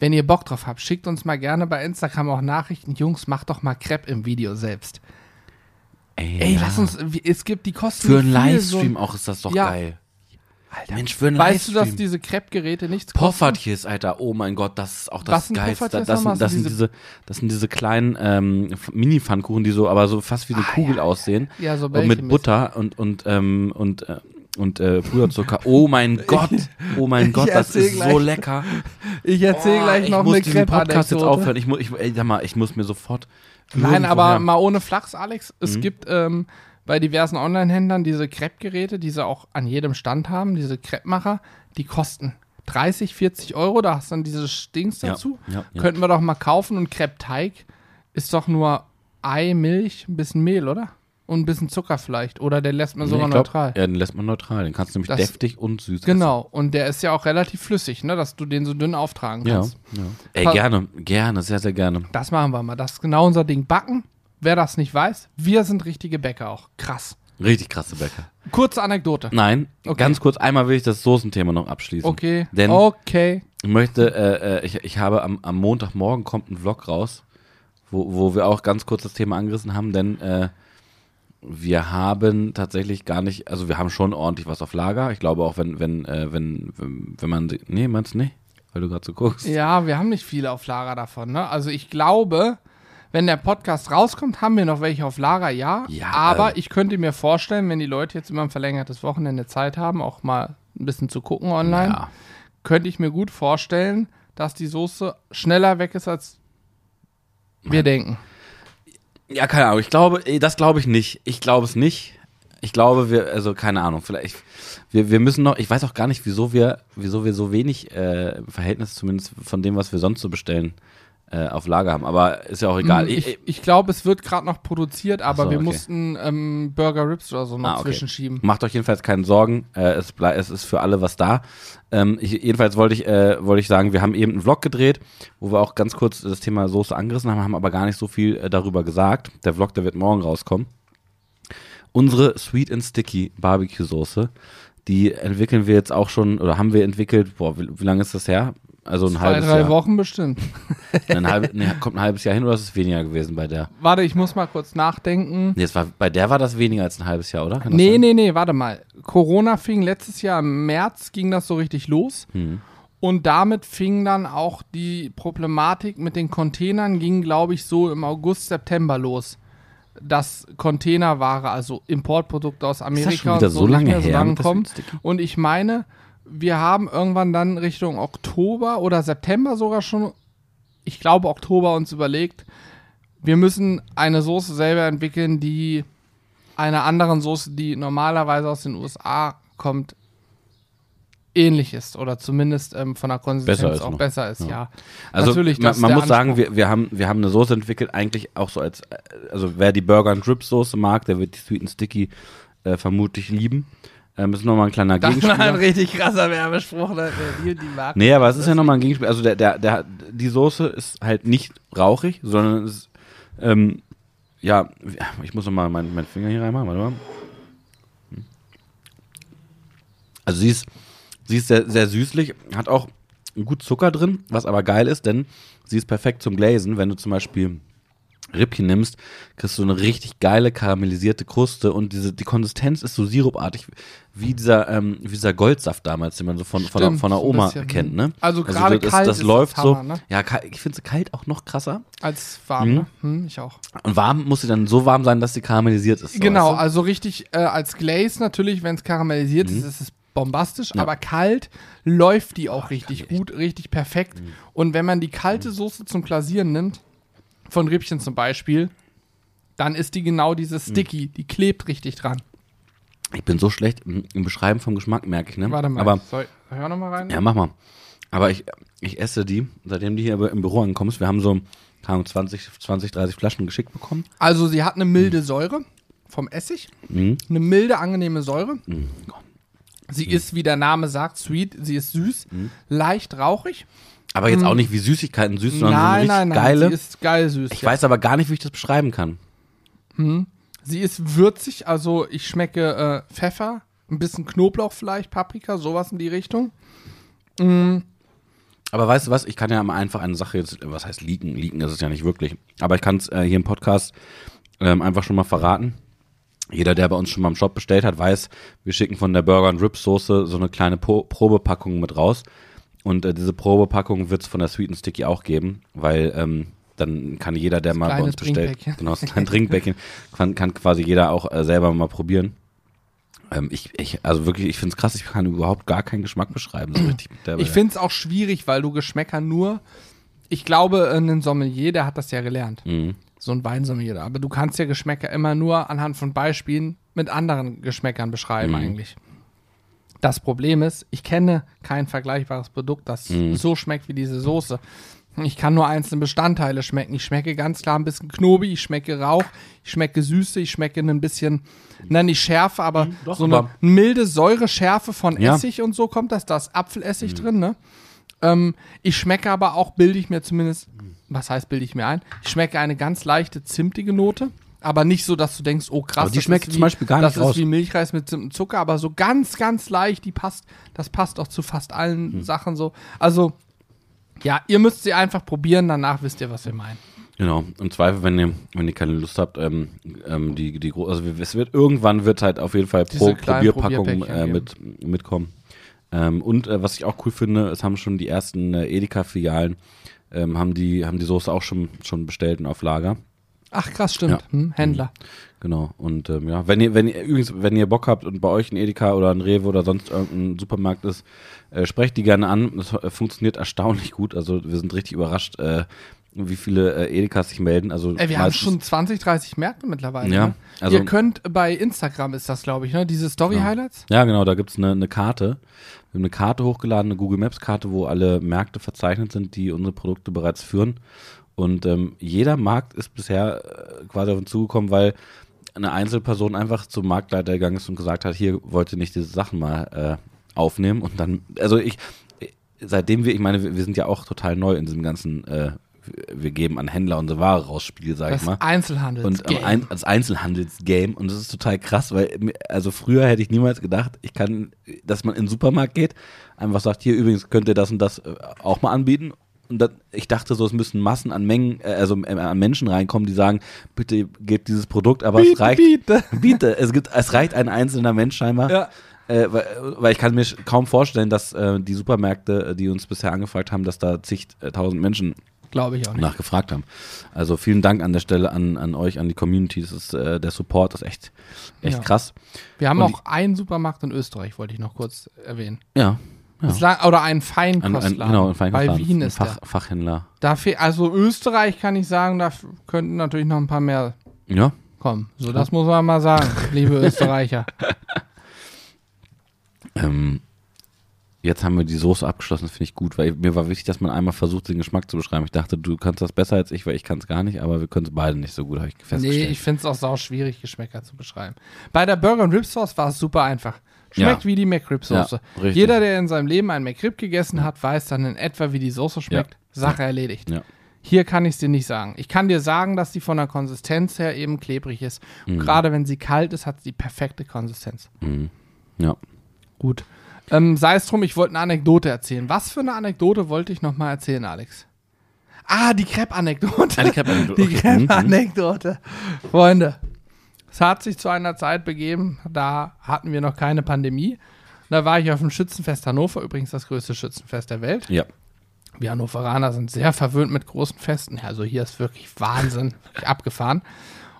Wenn ihr Bock drauf habt, schickt uns mal gerne bei Instagram auch Nachrichten. Jungs, macht doch mal Crepe im Video selbst. Ey, Ey, ja. lass uns, es gibt die kosten Für einen Livestream so, auch ist das doch Ja. geil. Alter, Mensch, für einen weißt du, dass Livestream. diese Crepe-Geräte nichts kosten? Poffertjes, Alter, oh mein Gott, das ist auch das Was sind Geilste. Poffertjes Das, nochmal? sind, das, Sind sind diese, das sind diese kleinen ähm, F- Mini-Pfannkuchen, die so, aber so fast wie eine Ah, Kugel aussehen. Ja, so Und mit. Butter und, und, ähm, und, äh, und äh, Puderzucker. Oh mein Gott, oh mein Gott, das erzähl ist so gleich lecker. Ich erzähle Oh, gleich ich noch muss eine diesen Podcast jetzt Crepe-Anekdote. aufhören. Ich muss, ich, ey, sag mal, ich muss mir sofort. Nein, aber irgendwoher- mal ohne Flachs, Alex. Es Mhm. gibt ähm, bei diversen Online-Händlern diese Crepe-Geräte, die sie auch an jedem Stand haben, diese Crepe-Macher, die kosten 30, 40 Euro. Da hast du dann diese Ja, dazu. ja, ja. Könnten wir doch mal kaufen. Und Crepe-Teig ist doch nur Ei, Milch, ein bisschen Mehl, oder? Und ein bisschen Zucker vielleicht. Oder der lässt man Nee, sogar glaub, neutral. Ja, den lässt man neutral. Den kannst du nämlich Das- deftig und süß Genau. Und der ist ja auch relativ flüssig, ne? Dass du den so dünn auftragen essen. Ja, kannst. ja. Ey, gerne, gerne, sehr, sehr gerne. Das machen wir mal. Das ist genau unser Ding. Backen. Wer das nicht weiß, wir sind richtige Bäcker auch. Krass. Richtig krasse Bäcker. Kurze Anekdote. Nein, Okay. ganz kurz, einmal will ich das Soßenthema noch abschließen. Okay. Denn okay. ich möchte, äh, äh, ich, ich habe am, am Montagmorgen kommt ein Vlog raus, wo, wo wir auch ganz kurz das Thema angerissen haben, denn äh, wir haben tatsächlich gar nicht, also wir haben schon ordentlich was auf Lager. Ich glaube auch, wenn, wenn, äh, wenn, wenn, wenn man, nee, meinst du nicht? Weil du gerade so guckst. Ja, wir haben nicht viele auf Lager davon. Ne? Also ich glaube, wenn der Podcast rauskommt, haben wir noch welche auf Lager, ja. Ja, aber ähm. ich könnte mir vorstellen, wenn die Leute jetzt immer ein verlängertes Wochenende Zeit haben, auch mal ein bisschen zu gucken online, Ja. könnte ich mir gut vorstellen, dass die Soße schneller weg ist, als wir denken. Ja, keine Ahnung. Ich glaube, eh, das glaube ich nicht. Ich glaube es nicht. Ich glaube, wir, also keine Ahnung, vielleicht, wir, wir müssen noch, ich weiß auch gar nicht, wieso wir, wieso wir so wenig äh, im Verhältnis zumindest von dem, was wir sonst so bestellen, äh, auf Lager haben. Aber ist ja auch egal. Hm, Ich, ich glaube, es wird gerade noch produziert, aber so, wir okay. mussten ähm, Burger Rips oder so noch Ah, okay. zwischenschieben. Macht euch jedenfalls keine Sorgen, äh, es, es ist für alle was da. Ähm, ich, jedenfalls wollte ich, äh, wollte ich sagen, wir haben eben einen Vlog gedreht, wo wir auch ganz kurz das Thema Soße angerissen haben, haben aber gar nicht so viel äh, darüber gesagt. Der Vlog, der wird morgen rauskommen. Unsere Sweet and Sticky Barbecue Soße, die entwickeln wir jetzt auch schon, oder haben wir entwickelt, boah, wie, wie lange ist das her? Also ein Zwei, halbes drei Jahr. Wochen bestimmt. Ein halb, nee, kommt ein halbes Jahr hin oder ist es weniger gewesen bei der? Warte, ich muss mal kurz nachdenken. Nee, es war, bei der war das weniger als ein halbes Jahr, oder? Kann das Nee, sein? nee, nee, warte mal. Corona fing letztes Jahr im März, ging das so richtig los. Hm. Und damit fing dann auch die Problematik mit den Containern, ging, glaube ich, so im August, September los. dass Containerware, also Importprodukte aus Amerika schon wieder und so nicht lange mehr her mit der kommen. Sweet Sticky? Und ich meine, wir haben irgendwann dann Richtung Oktober oder September sogar schon, ich glaube Oktober uns überlegt, wir müssen eine Soße selber entwickeln, die einer anderen Soße, die normalerweise aus den USA kommt, ähnlich ist oder zumindest ähm, von der Konsistenz Besser auch noch. besser ist, ja. Also Natürlich, man, man muss sagen, wir, wir, haben, wir haben eine Soße entwickelt, eigentlich auch so als, äh, also wer die Burger and Rib Soße mag, der wird die Sweet and Sticky äh, vermutlich lieben. Ähm, ist nochmal ein kleiner Das war ein Gegenspieler. richtig krasser Werbespruch, ne? die, die mag. Nee, aber es ist ja nochmal ein Gegenspiel. Also der, der, der, die Soße ist halt nicht rauchig, sondern es ist, ähm, ja, ich muss nochmal meinen mein Finger hier reinmachen, warte mal. Hm. Also sie ist, sie ist sehr, sehr süßlich, hat auch gut Zucker drin, was aber geil ist, denn sie ist perfekt zum Glazen. Wenn du zum Beispiel Rippchen nimmst, kriegst du eine richtig geile karamellisierte Kruste und diese, die Konsistenz ist so sirupartig, wie dieser, ähm, wie dieser Goldsaft damals, den man so von, von, der, Stimmt, von der so ein Oma bisschen, kennt, ne? Also gerade das, kalt das ist läuft das so. Hammer, ne? Ja, ich finde sie kalt auch noch krasser. Als warm, Mhm. ne? Hm, ich auch. Und warm muss sie dann so warm sein, dass sie karamellisiert ist. So, Genau, weißt also richtig äh, als Glaze natürlich, wenn es karamellisiert ist, ist es bombastisch, Mhm. Ja. aber kalt läuft die auch richtig gut, richtig perfekt. Mhm. Und wenn man die kalte Soße zum Glasieren nimmt, von Rippchen zum Beispiel, dann ist die genau Mhm. diese Sticky, die klebt richtig dran. Ich bin so schlecht im, im Beschreiben vom Geschmack, merke ich, ne? Warte mal, Aber, soll, hör noch mal rein. ja, mach mal. Aber ich, ich esse die, seitdem die hier im Büro angekommen ist. Wir haben so, Ahnung, 20, 20, 30 Flaschen geschickt bekommen. Also sie hat eine milde Säure vom Essig, Mhm. eine milde, angenehme Säure. Mhm. Sie ist, wie der Name sagt, sweet, sie ist süß, Mhm. leicht rauchig. Aber jetzt auch nicht wie Süßigkeiten süß, sondern so eine nein, richtig nein, nein, geile. sie ist geil süß. ich ja. weiß aber gar nicht, wie ich das beschreiben kann. Sie ist würzig, also ich schmecke äh, Pfeffer, ein bisschen Knoblauch vielleicht, Paprika, sowas in die Richtung. Aber weißt du was, ich kann ja mal einfach eine Sache jetzt, was heißt leaken? Leaken ist es ja nicht wirklich. Aber ich kann es äh, hier im Podcast ähm, einfach schon mal verraten. Jeder, der bei uns schon mal im Shop bestellt hat, weiß, wir schicken von der Burger and Rib Soße so eine kleine po Probepackung mit raus. Und äh, diese Probepackung wird es von der Sweet and Sticky auch geben, weil ähm, dann kann jeder, der mal bei uns bestellt, genau, das kleine Trinkbäckchen, kann, kann quasi jeder auch äh, selber mal probieren. Ähm, ich, ich, also wirklich, ich finde es krass, ich kann überhaupt gar keinen Geschmack beschreiben. So Ich finde es auch schwierig, weil du Geschmäcker nur, ich glaube, ein Sommelier, der hat das ja gelernt. Mhm. So ein Weinsommelier. Aber du kannst ja Geschmäcker immer nur anhand von Beispielen mit anderen Geschmäckern beschreiben Mhm. eigentlich. Das Problem ist, ich kenne kein vergleichbares Produkt, das Mhm. so schmeckt wie diese Soße. Ich kann nur einzelne Bestandteile schmecken. Ich schmecke ganz klar ein bisschen Knobi, ich schmecke Rauch, ich schmecke Süße, ich schmecke ein bisschen, na nicht Schärfe, aber Mhm, doch, so eine aber- milde Säure-Schärfe von Ja. Essig und so kommt das. Da ist Apfelessig drin, ne? Ähm, ich schmecke aber auch, bilde ich mir zumindest, was heißt bilde ich mir ein? Ich schmecke eine ganz leichte zimtige Note. Aber nicht so, dass du denkst, oh krass, Aber die das schmeckt ist zum Beispiel gar das nicht raus. ist wie Milchreis mit Zimt und Zucker, aber so ganz, ganz leicht, die passt, das passt auch zu fast allen Hm. Sachen so. Also, ja, ihr müsst sie einfach probieren, danach wisst ihr, was wir meinen. Genau, im Zweifel, wenn ihr, wenn ihr keine Lust habt, ähm, ähm, die, die, also es wird, irgendwann wird halt auf jeden Fall pro Probierpackung äh, mit, mitkommen. Ähm, und äh, was ich auch cool finde, es haben schon die ersten äh, Edeka-Filialen, ähm, haben die, haben die Soße auch schon, schon bestellt und auf Lager. Ach krass, stimmt. Ja. Hm, Händler. Genau. Und ähm, ja, wenn ihr, wenn ihr übrigens, wenn ihr Bock habt und bei euch ein Edeka oder ein Rewe oder sonst irgendein Supermarkt ist, äh, sprecht die gerne an. Das äh, funktioniert erstaunlich gut. Also wir sind richtig überrascht, äh, wie viele äh, Edekas sich melden. Also Ey, wir haben schon 20, 30 Märkte mittlerweile. Ja, ne? also- ihr könnt bei Instagram ist das, glaube ich, ne? Diese Story-Highlights. Ja, genau, da gibt's eine, eine Karte. Wir haben eine Karte hochgeladen, eine Google Maps-Karte, wo alle Märkte verzeichnet sind, die unsere Produkte bereits führen. Und ähm, jeder Markt ist bisher äh, quasi auf uns zugekommen, weil eine Einzelperson einfach zum Marktleiter gegangen ist und gesagt hat, hier wollte nicht diese Sachen mal äh, aufnehmen. Und dann, also ich, seitdem wir, ich meine, wir, sind ja auch total neu in diesem ganzen, äh, wir geben an Händler unsere Ware raus Spiel, sag Das ich mal. Einzelhandels. Und am ein, als Einzelhandelsgame und das ist total krass, weil also früher hätte ich niemals gedacht, ich kann, dass man in den Supermarkt geht, einfach sagt, hier übrigens könnt ihr das und das äh, auch mal anbieten. Und dann, ich dachte so, es müssen Massen an Mengen, äh, also äh, an Menschen reinkommen, die sagen, bitte gebt dieses Produkt, aber es Biete, reicht. biete. Biete, es gibt, es reicht ein einzelner Mensch scheinbar. Ja. Äh, weil, weil ich kann mir kaum vorstellen, dass äh, die Supermärkte, äh, die uns bisher angefragt haben, dass da zigtausend Menschen Glaube ich auch nicht. nachgefragt haben. Also vielen Dank an der Stelle an, an euch, an die Community. Das ist, äh, der Support ist echt, echt Ja. krass. Wir haben Und auch einen Supermarkt in Österreich, wollte ich noch kurz erwähnen. Ja. Ja. Oder einen Ein, ein, Feinkostladen. genau, ein Bei Feinkostladen, Wien ein ist Fach, der. Fachhändler. Da fehl, also Österreich kann ich sagen, da könnten natürlich noch ein paar mehr Ja. kommen. So, das muss man mal sagen, liebe Österreicher. Ähm, jetzt haben wir die Soße abgeschlossen, das finde ich gut, weil mir war wichtig, dass man einmal versucht, den Geschmack zu beschreiben. Ich dachte, du kannst das besser als ich, weil ich kann es gar nicht, aber wir können es beide nicht so gut, habe ich Nee, festgestellt. ich finde es auch sau schwierig, Geschmäcker zu beschreiben. Bei der Burger und Rib Sauce war es super einfach. Schmeckt Ja. wie die McRib Soße. Ja. Jeder, der in seinem Leben einen McRib gegessen hat, weiß dann in etwa, wie die Soße schmeckt. Sache erledigt. Hier kann ich es dir nicht sagen. Ich kann dir sagen, dass die von der Konsistenz her eben klebrig ist. Und gerade wenn sie kalt ist, hat sie die perfekte Konsistenz. Mhm. ja. Gut. Ähm, sei es drum, ich wollte eine Anekdote erzählen. Was für eine Anekdote wollte ich nochmal erzählen, Alex? Ah, die Crepe-Anekdote. Ah, die Crepe-Anekdote, Die. Mhm, mhm. Crepe-Anekdote. Freunde, es hat sich zu einer Zeit begeben, da hatten wir noch keine Pandemie. Da war ich auf dem Schützenfest Hannover, übrigens das größte Schützenfest der Welt. Ja. Wir Hannoveraner sind sehr verwöhnt mit großen Festen. Also hier ist wirklich Wahnsinn, wirklich abgefahren.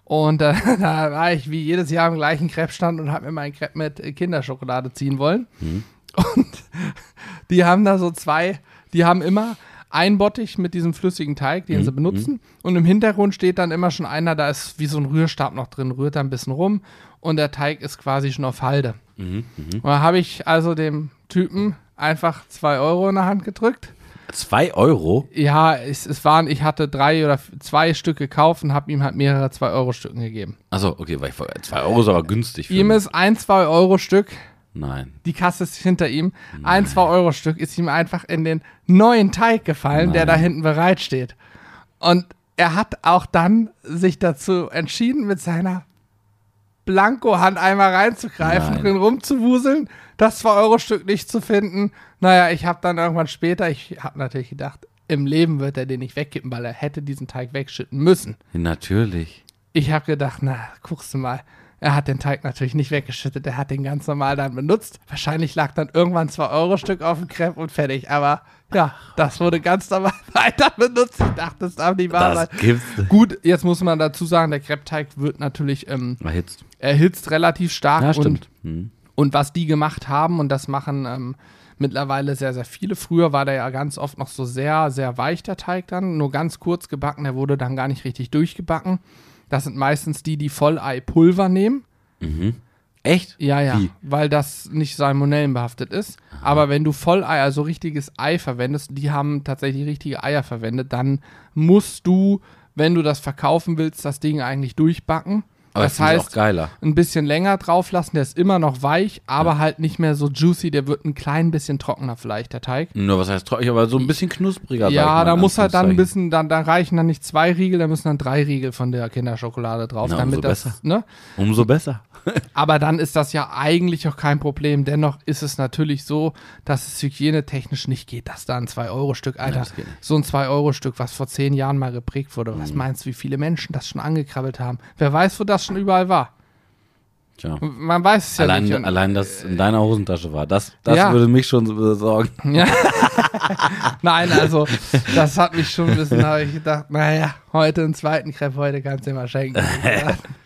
Und äh, da war ich wie jedes Jahr am gleichen Crepe-Stand und habe mir meinen Crepe mit Kinderschokolade ziehen wollen. Und die haben da so zwei, die haben immer ein Bottich mit diesem flüssigen Teig, den sie benutzen. Und im Hintergrund steht dann immer schon einer, da ist wie so ein Rührstab noch drin, rührt da ein bisschen rum und der Teig ist quasi schon auf Halde. Mhm, Und da habe ich also dem Typen einfach zwei Euro in der Hand gedrückt. Zwei Euro? Ja, es, es waren, ich hatte drei oder zwei Stück gekauft und habe ihm halt mehrere 2-Euro-Stücken gegeben. Achso, okay, weil ich, zwei Euro ist aber günstig. Für Ihm mich. ist ein 2-Euro-Stück, Nein. die Kasse ist hinter ihm, ein 2-Euro-Stück ist ihm einfach in den neuen Teig gefallen, der da Nein. hinten bereit steht. Und er hat auch dann sich dazu entschieden, mit seiner Blanko-Hand einmal reinzugreifen, Nein. drin rumzuwuseln, das 2-Euro-Stück nicht zu finden. Naja, ich habe dann irgendwann später, ich habe natürlich gedacht, im Leben wird er den nicht wegkippen, weil er hätte diesen Teig wegschütten müssen. Natürlich. Ich habe gedacht, na, guckst du mal. Er hat den Teig natürlich nicht weggeschüttet, er hat den ganz normal dann benutzt. Wahrscheinlich lag dann irgendwann 2-Euro-Stück auf dem Crepe und fertig. Aber ja, das wurde ganz normal weiter benutzt. Ich dachte, das darf nicht wahr sein. Das gibt's. Gut, jetzt muss man dazu sagen, der Crepe-Teig wird natürlich ähm, Erhitzt. erhitzt relativ stark. Ja, und, stimmt. Hm. und was die gemacht haben, und das machen ähm, mittlerweile sehr, sehr viele. Früher war der ja ganz oft noch so sehr, sehr weich, der Teig dann. Nur ganz kurz gebacken, der wurde dann gar nicht richtig durchgebacken. Das sind meistens die, die Vollei-Pulver nehmen. Echt? Ja, ja, Wie? weil das nicht salmonellenbehaftet ist. Aber wenn du Vollei, also richtiges Ei verwendest, die haben tatsächlich richtige Eier verwendet, dann musst du, wenn du das verkaufen willst, das Ding eigentlich durchbacken. Aber das ist auch heißt, geiler. ein bisschen länger drauf lassen, der ist immer noch weich, aber halt nicht mehr so juicy, der wird ein klein bisschen trockener vielleicht, der Teig. Nur was heißt trocken, aber so ein bisschen knuspriger. Ja, da muss halt dann ein bisschen, dann, da reichen dann nicht zwei Riegel, da müssen dann drei Riegel von der Kinderschokolade drauf, Na, damit umso das, besser. ne? Umso besser. Aber dann ist das ja eigentlich auch kein Problem. Dennoch ist es natürlich so, dass es hygienetechnisch nicht geht, dass da ein 2-Euro-Stück, Alter, nicht. so ein 2-Euro-Stück, was vor zehn Jahren mal geprägt wurde. Was meinst du, wie viele Menschen das schon angekrabbelt haben? Wer weiß, wo das schon überall war? Tja. Man weiß es ja Allein, nicht. Und- allein, dass in deiner Hosentasche war. Das, das Ja. würde mich schon besorgen. Ja. Nein, also, das hat mich schon ein bisschen, habe ich gedacht, naja, heute einen zweiten Crepe, heute kannst du dir mal schenken.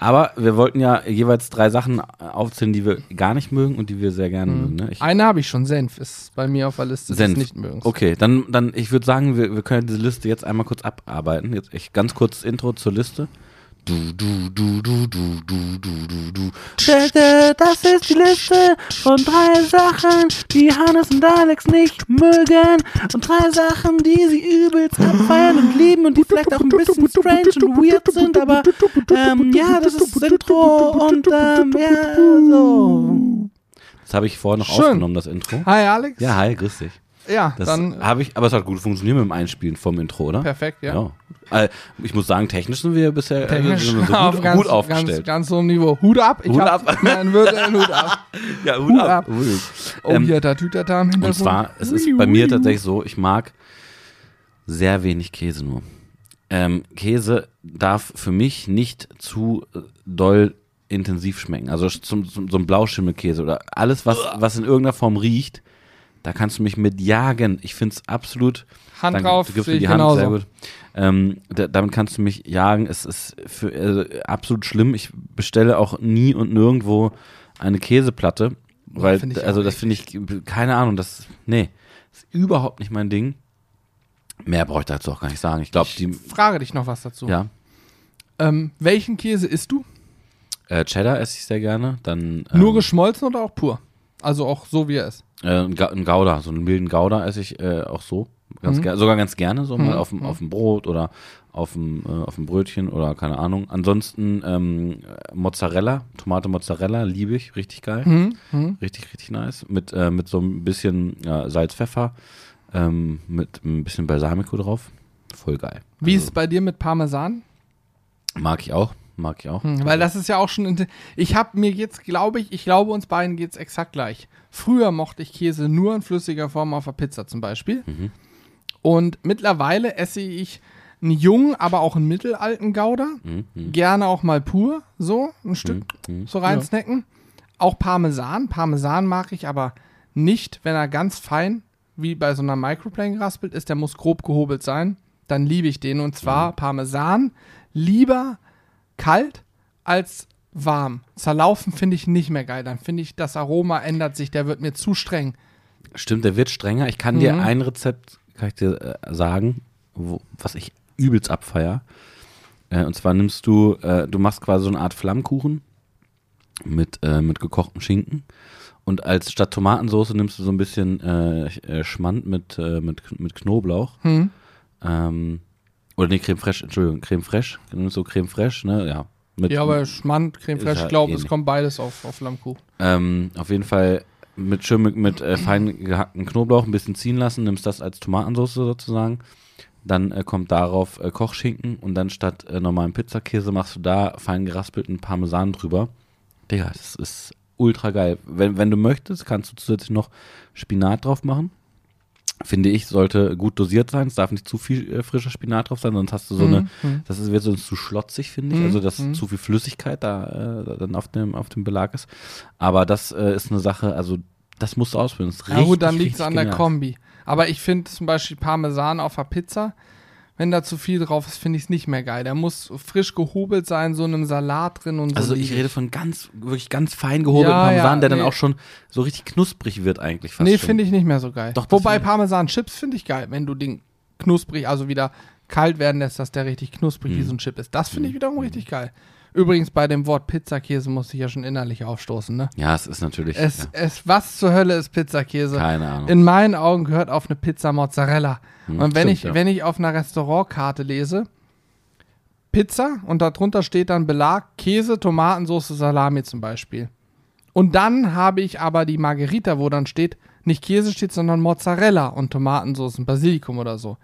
Aber wir wollten ja jeweils drei Sachen aufzählen, die wir gar nicht mögen und die wir sehr gerne mögen. Ne? Eine habe ich schon, Senf, ist bei mir auf der Liste Senf. des Nichtmögens. Okay, dann, dann ich würde sagen, wir, wir können diese Liste jetzt einmal kurz abarbeiten. Jetzt ich ganz kurz Intro zur Liste. Du, du, du, du, du, du, du, du, du. Das ist die Liste von drei Sachen, die Hannes und Alex nicht mögen. Und drei Sachen, die sie übelst abfeiern und lieben und die vielleicht auch ein bisschen strange und weird sind. Aber ähm, ja, das ist das Intro und ähm, ja, so. Das habe ich vorher noch Schön. aufgenommen, das Intro. Hi Alex. Ja, hi, grüß dich. Ja, Das dann habe ich, aber es hat gut funktioniert mit dem Einspielen vom Intro, oder? perfekt, ja. Ja. Äh, ich muss sagen, technisch sind wir bisher äh, Technisch so auf gut, ganz, gut aufgestellt. Ganz, ganz hohem Niveau. Hut ab. Ich Hut hab, ab. Würde einen Hut ab. ja, Hut ab. Ruhig. Oh, Ähm, hier, da Tütata im Hintergrund. Und zwar, es ist bei mir tatsächlich so, ich mag sehr wenig Käse nur. Ähm, Käse darf für mich nicht zu äh, doll intensiv schmecken. Also zum, zum, so ein Blauschimmelkäse oder alles, was, was in irgendeiner Form riecht, Da kannst du mich mit jagen. Ich finde es absolut. Hand Danke, drauf, du gibst mir die Hand, genauso. sehr gut. Ähm, da, damit kannst du mich jagen. Es ist für, äh, absolut schlimm. Ich bestelle auch nie und nirgendwo eine Käseplatte, weil, ich also das finde ich, keine Ahnung, das, nee, ist überhaupt nicht mein Ding. Mehr brauche ich dazu auch gar nicht sagen. Ich glaube, die, Frage dich noch was dazu. ja, Ähm, welchen Käse isst du? äh, Cheddar esse ich sehr gerne. Dann Nur ähm, geschmolzen oder auch pur? Also auch so, wie er ist. Äh, ein Ga- ein Gouda, so einen milden Gouda esse ich äh, auch so. Ganz Mhm. sogar ganz gerne, so mal Mhm. auf dem, auf dem Brot oder auf dem, äh, auf dem Brötchen oder keine Ahnung. Ansonsten ähm, Mozzarella, Tomate Mozzarella, liebe ich, richtig geil. Mhm. Mhm. Richtig, richtig nice. Mit, äh, mit so ein bisschen ja, Salz, Pfeffer, ähm, mit ein bisschen Balsamico drauf. Voll geil. Wie ist Also, es bei dir mit Parmesan? mag ich auch, mag ich auch. Hm, weil das ist ja auch schon. Ich habe mir jetzt, glaube ich, ich glaube, uns beiden geht es exakt gleich. Früher mochte ich Käse nur in flüssiger Form auf der Pizza zum Beispiel. Mhm. Und mittlerweile esse ich einen jungen, aber auch einen mittelalten Gouda. Mhm, mhm, Gerne auch mal pur, so ein Stück mhm, mhm. so reinsnacken. Auch Parmesan. Parmesan mag ich aber nicht, wenn er ganz fein, wie bei so einer Microplane geraspelt ist. Der muss grob gehobelt sein. Dann liebe ich den. Und zwar Parmesan lieber kalt als warm. Zerlaufen finde ich nicht mehr geil. Dann finde ich, das Aroma ändert sich. Der wird mir zu streng. Stimmt, der wird strenger. Ich kann dir Mhm. ein Rezept, kann ich dir äh, sagen, wo, was ich übelst abfeier. Äh, und zwar nimmst du, äh, du machst quasi so eine Art Flammkuchen mit, mit gekochtem Schinken. Und als statt Tomatensauce nimmst du so ein bisschen Schmand mit, mit, mit Knoblauch. Hm. Ähm, oder nee, Creme Fraiche, Entschuldigung, Creme Fraiche. So Creme Fraiche, ne? Ja. Mit, Ja, aber Schmand, Creme Fraiche, ich glaube, es ähnlich. kommt beides auf, auf Lammkuchen. Ähm, auf jeden Fall mit schön mit, mit äh, fein gehackten Knoblauch ein bisschen ziehen lassen, nimmst das als Tomatensauce sozusagen. Dann äh, kommt darauf äh, Kochschinken und dann statt äh, normalen Pizzakäse machst du da fein geraspelten Parmesan drüber. Digga, das ist ultra geil. Wenn, wenn du möchtest, kannst du zusätzlich noch Spinat drauf machen. Finde ich, sollte gut dosiert sein. Es darf nicht zu viel äh, frischer Spinat drauf sein, sonst hast du so eine, Mhm. das ist, wird sonst zu schlotzig, finde ich. Mhm, Also, dass mhm. zu viel Flüssigkeit da äh, dann auf dem, auf dem Belag ist. Aber das äh, ist eine Sache, also das musst du ausprobieren. Das ist Ja richtig, gut, dann liegt es an der genial. Kombi. Aber ich finde zum Beispiel Parmesan auf der Pizza, wenn da zu viel drauf ist, finde ich es nicht mehr geil. Der muss frisch gehobelt sein, so in einem Salat drin und so. Also ich rede von ganz, wirklich ganz fein gehobelten Ja, Parmesan, ja, der dann nee. auch schon so richtig knusprig wird eigentlich fast Nee, finde ich nicht mehr so geil. Doch, Wobei Parmesan-Chips finde ich geil, wenn du den knusprig, also wieder kalt werden lässt, dass der richtig knusprig wie Mhm. so ein Chip ist. Das finde ich Mhm. wiederum richtig geil. Übrigens, bei dem Wort Pizzakäse muss ich ja schon innerlich aufstoßen, ne? Ja, es ist natürlich, Es, ja, es, was zur Hölle ist Pizzakäse? keine Ahnung. In meinen Augen gehört auf eine Pizza Mozzarella. Hm, Und wenn stimmt, ich, ja. wenn ich auf einer Restaurantkarte lese, Pizza und darunter steht dann Belag, Käse, Tomatensauce, Salami zum Beispiel. Und dann habe ich aber die Margherita, wo dann steht, nicht Käse steht, sondern Mozzarella und Tomatensauce und Basilikum oder so.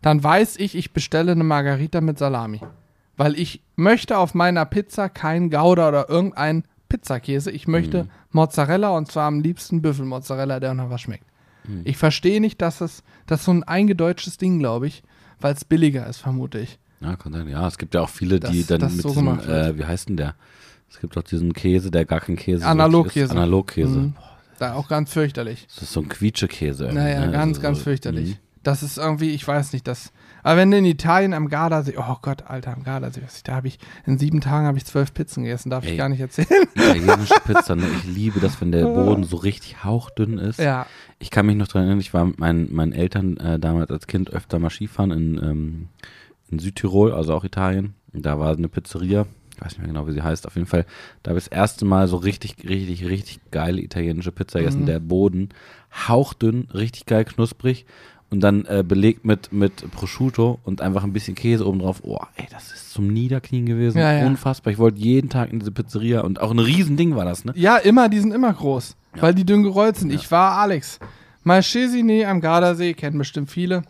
Dann weiß ich, ich bestelle eine Margarita mit Salami. Weil ich möchte auf meiner Pizza keinen Gouda oder irgendeinen Pizzakäse. Ich möchte Mhm. Mozzarella und zwar am liebsten Büffelmozzarella, der noch was schmeckt. Mhm. Ich verstehe nicht, dass es das ist so ein eingedeutschtes Ding, glaube ich, weil es billiger ist, vermute ich. Ja, kann sein. Ja, es gibt ja auch viele, die Das- dann das mit so diesem, äh, wie heißt denn der? Es gibt doch diesen Käse, der gar kein Käse Analogkäse. ist. Analogkäse. Mhm. Da auch ganz fürchterlich. Das ist so ein Quietschekäse. irgendwie, Naja, ne? ganz, Also ganz fürchterlich. Mhm. Das ist irgendwie, ich weiß nicht, das. Aber wenn du in Italien am Gardasee, oh Gott, Alter, am Gardasee, da habe ich, in sieben Tagen habe ich zwölf Pizzen gegessen, darf Ey. ich gar nicht erzählen. Italienische Pizza, ne? Ich liebe das, wenn der Boden so richtig hauchdünn ist. ja. Ich kann mich noch daran erinnern, ich war mit meinen, meinen Eltern äh, damals als Kind öfter mal Skifahren in, ähm, in Südtirol, also auch Italien. Und da war eine Pizzeria, ich weiß nicht mehr genau, wie sie heißt, auf jeden Fall. Da habe ich das erste Mal so richtig, richtig, richtig geile italienische Pizza gegessen. Mhm. Der Boden hauchdünn, richtig geil knusprig. Und dann äh, belegt mit, mit Prosciutto und einfach ein bisschen Käse oben drauf. Oh, ey, das ist zum Niederknien gewesen. Ja, ja. Unfassbar. Ich wollte jeden Tag in diese Pizzeria und auch ein Riesending war das, ne? Ja, immer, die sind immer groß, Ja. weil die dünn gerollt sind. Ich war Alex. Malchesine am Gardasee, kennen bestimmt viele.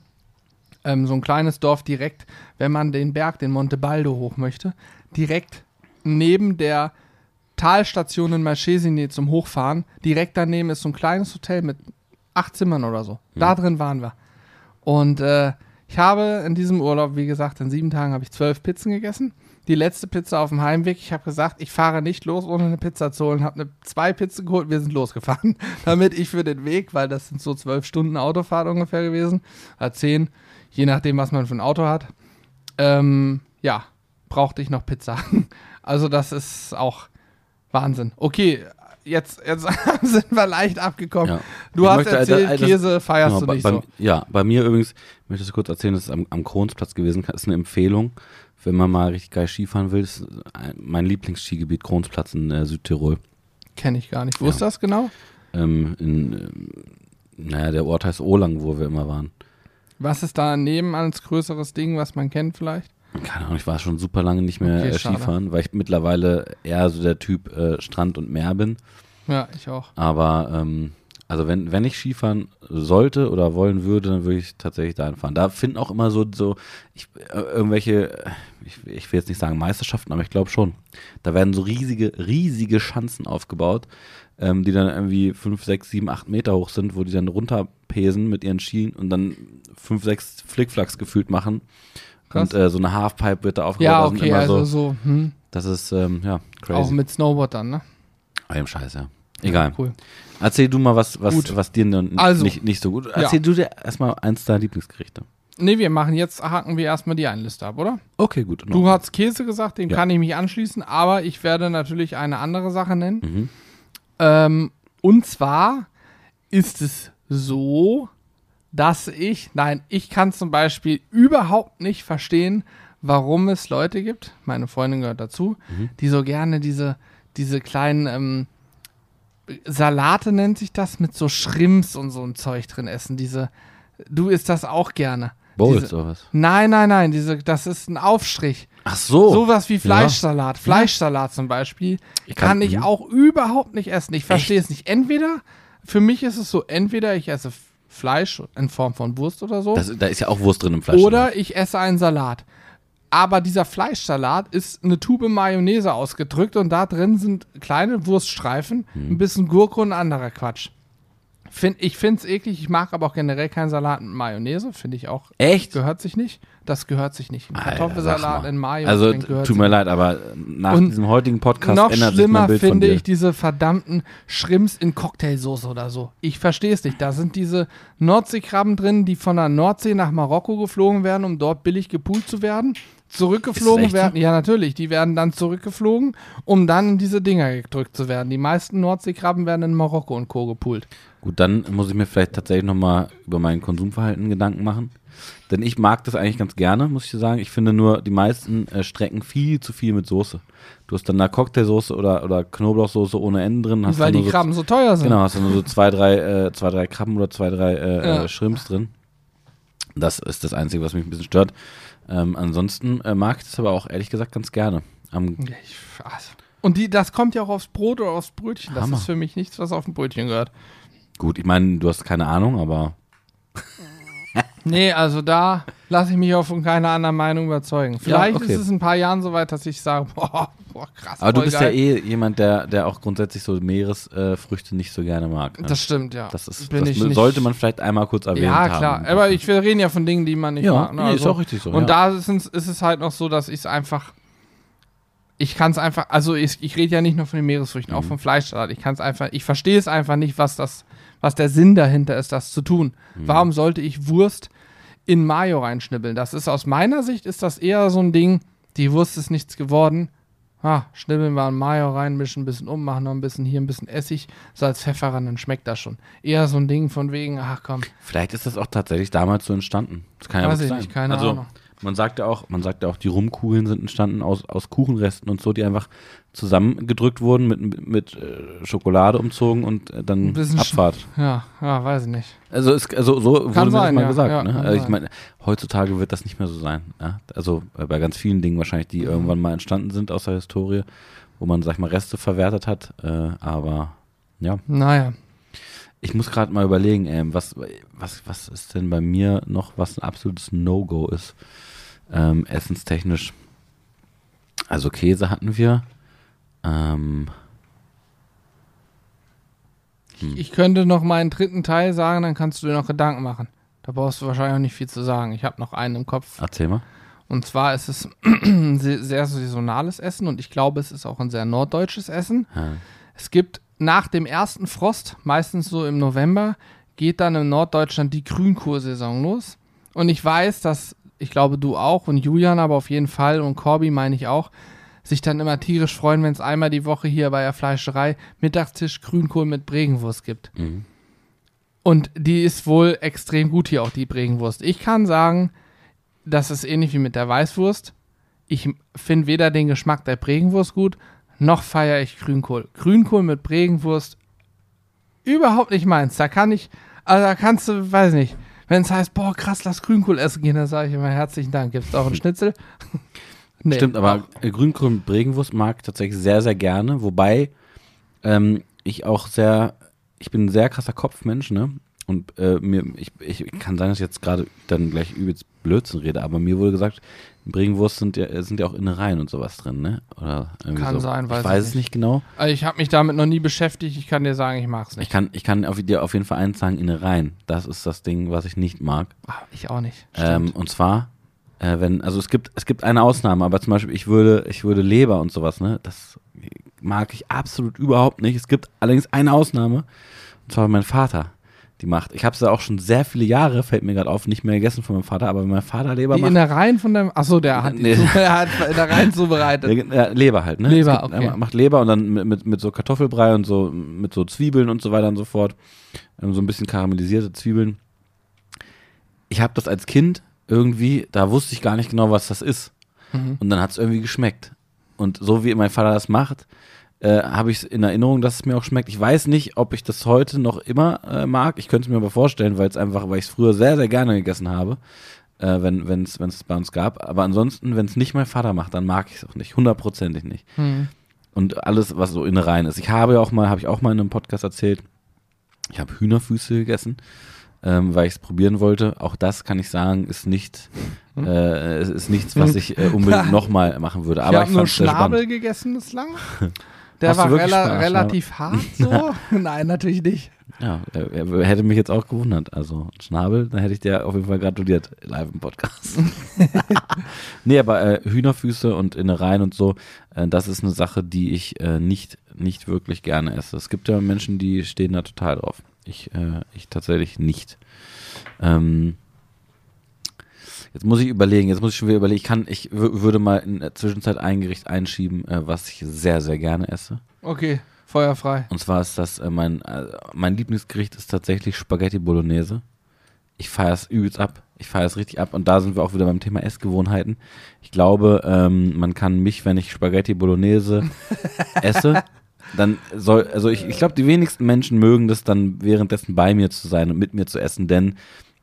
Ähm, so ein kleines Dorf direkt, wenn man den Berg, den Monte Baldo hoch möchte, direkt neben der Talstation in Malchesine zum Hochfahren. Direkt daneben ist so ein kleines Hotel mit acht Zimmern oder so. Da drin waren wir. Und äh, ich habe in diesem Urlaub, wie gesagt, in sieben Tagen habe ich zwölf Pizzen gegessen. die letzte Pizza auf dem Heimweg. Ich habe gesagt, ich fahre nicht los, ohne eine Pizza zu holen. Habe zwei Pizzen geholt, wir sind losgefahren. Damit ich für den Weg, weil das sind so zwölf Stunden Autofahrt ungefähr gewesen, oder zehn, je nachdem, was man für ein Auto hat. Ähm, ja, brauchte ich noch Pizza. Also das ist auch Wahnsinn. Okay, jetzt, jetzt sind wir leicht abgekommen. Ja. Du Ich hast äh, erzählt, das- Käse feierst Genau, du nicht bei, so. Ja, bei mir übrigens, ich möchte das kurz erzählen, das ist am, am Kronsplatz gewesen, das ist eine Empfehlung, wenn man mal richtig geil Skifahren will, das ist ein- mein Lieblingsskigebiet, Kronsplatz in äh, Südtirol. Kenne ich gar nicht. Wo ist das genau? Ähm, in, ähm, naja, der Ort heißt Olang, wo wir immer waren. Was ist da neben als größeres Ding, was man kennt vielleicht? Keine Ahnung, ich war schon super lange nicht mehr Okay, äh, schade. Skifahren, weil ich mittlerweile eher so der Typ äh, Strand und Meer bin. Ja, ich auch. Aber ähm, also wenn, wenn ich Skifahren sollte oder wollen würde, dann würde ich tatsächlich dahin fahren. Da finden auch immer so, so ich, äh, irgendwelche, ich, ich will jetzt nicht sagen Meisterschaften, aber ich glaube schon. Da werden so riesige, riesige Schanzen aufgebaut, ähm, die dann irgendwie 5, 6, 7, 8 Meter hoch sind, wo die dann runterpesen mit ihren Skien und dann 5, 6 Flickflacks gefühlt machen. Krass. Und äh, so eine Halfpipe wird da aufgebaut. Ja, okay, also so, hm, das ist, ähm, ja, auch crazy. mit Snowboard dann, ne? Einem Scheiß, ja. Egal. Cool. Erzähl du mal was, was, Gut. was dir Also. nicht, nicht so gut. Erzähl du dir erstmal eins deiner Lieblingsgerichte. Nee, wir machen jetzt, haken wir erstmal die Einliste ab, oder? Okay, gut. Du hast Käse gesagt, dem Ja. kann ich mich anschließen, aber ich werde natürlich eine andere Sache nennen. Mhm. Ähm, und zwar ist es so, dass ich, nein, ich kann zum Beispiel überhaupt nicht verstehen, warum es Leute gibt, meine Freundin gehört dazu, Mhm. die so gerne diese, diese kleinen ähm, Salate nennt sich das, mit so Shrimps und so ein Zeug drin essen. Diese, du isst das auch gerne. Bowls Diese, oder was? nein, nein, nein, diese, das ist ein Aufstrich. Ach so. Sowas wie Fleischsalat. Fleischsalat zum Beispiel Ich kann, kann- ich mhm. auch überhaupt nicht essen. Ich verstehe es nicht. Entweder, für mich ist es so, entweder ich esse Fleisch in Form von Wurst oder so, Das, da ist ja auch Wurst drin im Fleisch. oder ich esse einen Salat. Aber dieser Fleischsalat ist eine Tube Mayonnaise ausgedrückt und da drin sind kleine Wurststreifen, Mhm. ein bisschen Gurke und anderer Quatsch. Find, ich finde es eklig, ich mag aber auch generell keinen Salat mit Mayonnaise, finde ich auch. Echt? Gehört sich nicht. Das gehört sich nicht. Ein Kartoffelsalat in Mayo Also, tut mir leid, aber nach Und diesem heutigen Podcast Noch ändert sich mein schlimmer Bild von finde ich diese verdammten Shrimps in Cocktailsoße oder so. Ich verstehe es nicht. Da sind diese Nordseekrabben drin, die von der Nordsee nach Marokko geflogen werden, um dort billig gepoolt zu werden. Zurückgeflogen werden. Ja, natürlich. Die werden dann zurückgeflogen, um dann in diese Dinger gedrückt zu werden. Die meisten Nordseekrabben werden in Marokko und Co. gepoolt. Gut, dann muss ich mir vielleicht tatsächlich nochmal über mein Konsumverhalten Gedanken machen. Denn ich mag das eigentlich ganz gerne, muss ich dir sagen. Ich finde nur, die meisten äh, strecken viel zu viel mit Soße. Du hast dann da Cocktailsoße oder, oder Knoblauchsoße ohne Ende drin. Hast Weil die so Krabben so teuer sind. Genau, hast du nur so zwei, drei, äh, zwei, drei Krabben oder zwei, drei äh, Ja. äh, Shrimps drin. Das ist das Einzige, was mich ein bisschen stört. Ähm, ansonsten äh, mag ich das aber auch ehrlich gesagt ganz gerne. Am, ich- also. Und die, das kommt ja auch aufs Brot oder aufs Brötchen. Das Hammer. ist für mich nichts, was auf dem Brötchen gehört. Gut, ich meine, du hast keine Ahnung, aber Nee, also da lasse ich mich auch von keiner anderen Meinung überzeugen. Vielleicht okay. ist es in ein paar Jahren soweit, dass ich sage, boah, boah krass. aber du bist geil. ja eh jemand, der, der auch grundsätzlich so Meeresfrüchte äh, Früchte nicht so gerne mag. Ne? Das stimmt, ja. das ist, Bin das ich sollte man vielleicht einmal kurz erwähnt Ja, haben. klar. Aber ich, wir reden ja von Dingen, die man nicht ja, mag. Ne? nee, ist Also- auch richtig so. Und ja. da ist es, ist es halt noch so, dass ich es einfach. Ich kann es einfach, also ich, ich rede ja nicht nur von den Meeresfrüchten, Mhm. auch vom Fleischsalat. Ich kann es einfach, ich verstehe es einfach nicht, was das, was der Sinn dahinter ist, das zu tun. Mhm. Warum sollte ich Wurst in Mayo reinschnibbeln? Das ist aus meiner Sicht ist das eher so ein Ding, die Wurst ist nichts geworden. Ah, schnibbeln wir ein Mayo rein, mischen ein bisschen um, machen noch ein bisschen hier ein bisschen Essig, Salz, Pfeffer ran, dann schmeckt das schon. Eher so ein Ding von wegen, ach komm, Vielleicht ist das auch tatsächlich damals so entstanden. Das kann ja Weiß ich sein. nicht, keine also, Ahnung. Man sagt ja auch, man sagt ja auch, die Rumkugeln sind entstanden aus, aus Kuchenresten und so, die einfach zusammengedrückt wurden, mit, mit äh, Schokolade umzogen und äh, dann Abfahrt. ja, ja, weiß ich nicht. Also, es, also so wurde mir das sein, mal ja, gesagt. ja, ne? kann also ich sein. meine, heutzutage wird das nicht mehr so sein. Ja? Also äh, bei ganz vielen Dingen wahrscheinlich, die irgendwann mal entstanden sind aus der Historie, wo man, sag ich mal, Reste verwertet hat. Äh, aber ja, Naja. ich muss gerade mal überlegen, ähm, was, was, was ist denn bei mir noch, was ein absolutes No-Go ist, ähm, essenstechnisch. Also Käse hatten wir. Ähm, Hm. Ich könnte noch meinen dritten Teil sagen, dann kannst du dir noch Gedanken machen. Da brauchst du wahrscheinlich auch nicht viel zu sagen. Ich habe noch einen im Kopf. erzähl mal. Und zwar ist es ein sehr, saisonales Essen und ich glaube, es ist auch ein sehr norddeutsches Essen. Ja. Es gibt nach dem ersten Frost, meistens so im November, geht dann in Norddeutschland die Grünkohlsaison los. Und ich weiß, dass, ich glaube, du auch und Julian aber auf jeden Fall und Corby meine ich auch, sich dann immer tierisch freuen, wenn es einmal die Woche hier bei der Fleischerei Mittagstisch Grünkohl mit Bregenwurst gibt. Mhm. Und die ist wohl extrem gut hier auch, die Bregenwurst. Ich kann sagen, das ist ähnlich wie mit der Weißwurst. Ich finde weder den Geschmack der Bregenwurst gut, noch feiere ich Grünkohl. Grünkohl mit Bregenwurst überhaupt nicht meins. Da kann ich, also da kannst du, weiß nicht, wenn es heißt, boah, krass, lass Grünkohl essen gehen, dann sage ich immer herzlichen Dank. Gibt es auch einen Schnitzel? Nee, Stimmt, aber äh, Grünkohl Bregenwurst mag ich tatsächlich sehr, sehr gerne. Wobei ähm, ich auch sehr, ich bin ein sehr krasser Kopfmensch, ne? Und äh, mir, ich, ich kann sein, dass ich jetzt gerade dann gleich übelst Blödsinn rede, aber mir wurde gesagt, Bregenwurst sind ja, sind ja auch Innereien und sowas drin, ne? Oder irgendwie Kann so. sein, weiß ich weiß ich es nicht genau. Also ich habe mich damit noch nie beschäftigt. Ich kann dir sagen, ich mag es Ich nicht. kann, ich kann auf, dir auf jeden Fall eins sagen, Innereien. Das ist das Ding, was ich nicht mag. Ah, ich auch nicht. Ähm, und zwar, äh, wenn, also es gibt, es gibt eine Ausnahme, aber zum Beispiel, ich würde, ich würde Leber und sowas, ne, das mag ich absolut überhaupt nicht. Es gibt allerdings eine Ausnahme, und zwar mein Vater. Die macht. Ich habe es ja auch schon sehr viele Jahre, fällt mir gerade auf, nicht mehr gegessen von meinem Vater, aber wenn mein Vater Leber die macht. Innereien von deinem. Achso, der hat, Nee. er hat Innereien zubereitet. Leber halt, ne? Leber, gibt, okay. Er macht Leber und dann mit, mit, mit so Kartoffelbrei und so, mit so Zwiebeln und so weiter und so fort. Ähm, so ein bisschen karamellisierte Zwiebeln. Ich habe das als Kind irgendwie, da wusste ich gar nicht genau, was das ist. Mhm. Und dann hat es irgendwie geschmeckt. Und so wie mein Vater das macht, äh, habe ich in Erinnerung, dass es mir auch schmeckt. Ich weiß nicht, ob ich das heute noch immer äh, mag. Ich könnte es mir aber vorstellen, weil es einfach, weil ich es früher sehr, sehr gerne gegessen habe, äh, wenn es es bei uns gab. Aber ansonsten, wenn es nicht mein Vater macht, dann mag ich es auch nicht. Hundertprozentig nicht. Hm. Und alles, was so Innereien ist. Ich habe ja auch mal, habe ich auch mal in einem Podcast erzählt, ich habe Hühnerfüße gegessen, ähm, weil ich es probieren wollte. Auch das kann ich sagen, ist nicht, Hm? äh, ist nichts, was ich äh, unbedingt nochmal machen würde. Aber ich habe nur Schnabel gegessen bislang. Der Hast war rela relativ hart so. Nein, natürlich nicht. Ja, er, er hätte mich jetzt auch gewundert. Also Schnabel, da hätte ich dir auf jeden Fall gratuliert, live im Podcast. nee, aber äh, Hühnerfüße und Innereien und so, äh, das ist eine Sache, die ich äh, nicht, nicht wirklich gerne esse. Es gibt ja Menschen, die stehen da total drauf. Ich, äh, ich tatsächlich nicht. Ähm, jetzt muss ich überlegen, jetzt muss ich schon wieder überlegen, ich kann, ich wür- würde mal in der Zwischenzeit ein Gericht einschieben, äh, was ich sehr, sehr gerne esse. Okay, feuerfrei. Und zwar ist das äh, mein, äh, mein Lieblingsgericht ist tatsächlich Spaghetti Bolognese. Ich feiere es übelst ab. Ich feiere es richtig ab. Und da sind wir auch wieder beim Thema Essgewohnheiten. Ich glaube, ähm, man kann mich, wenn ich Spaghetti Bolognese esse, dann soll, also ich, ich glaube, die wenigsten Menschen mögen das dann währenddessen bei mir zu sein und mit mir zu essen, denn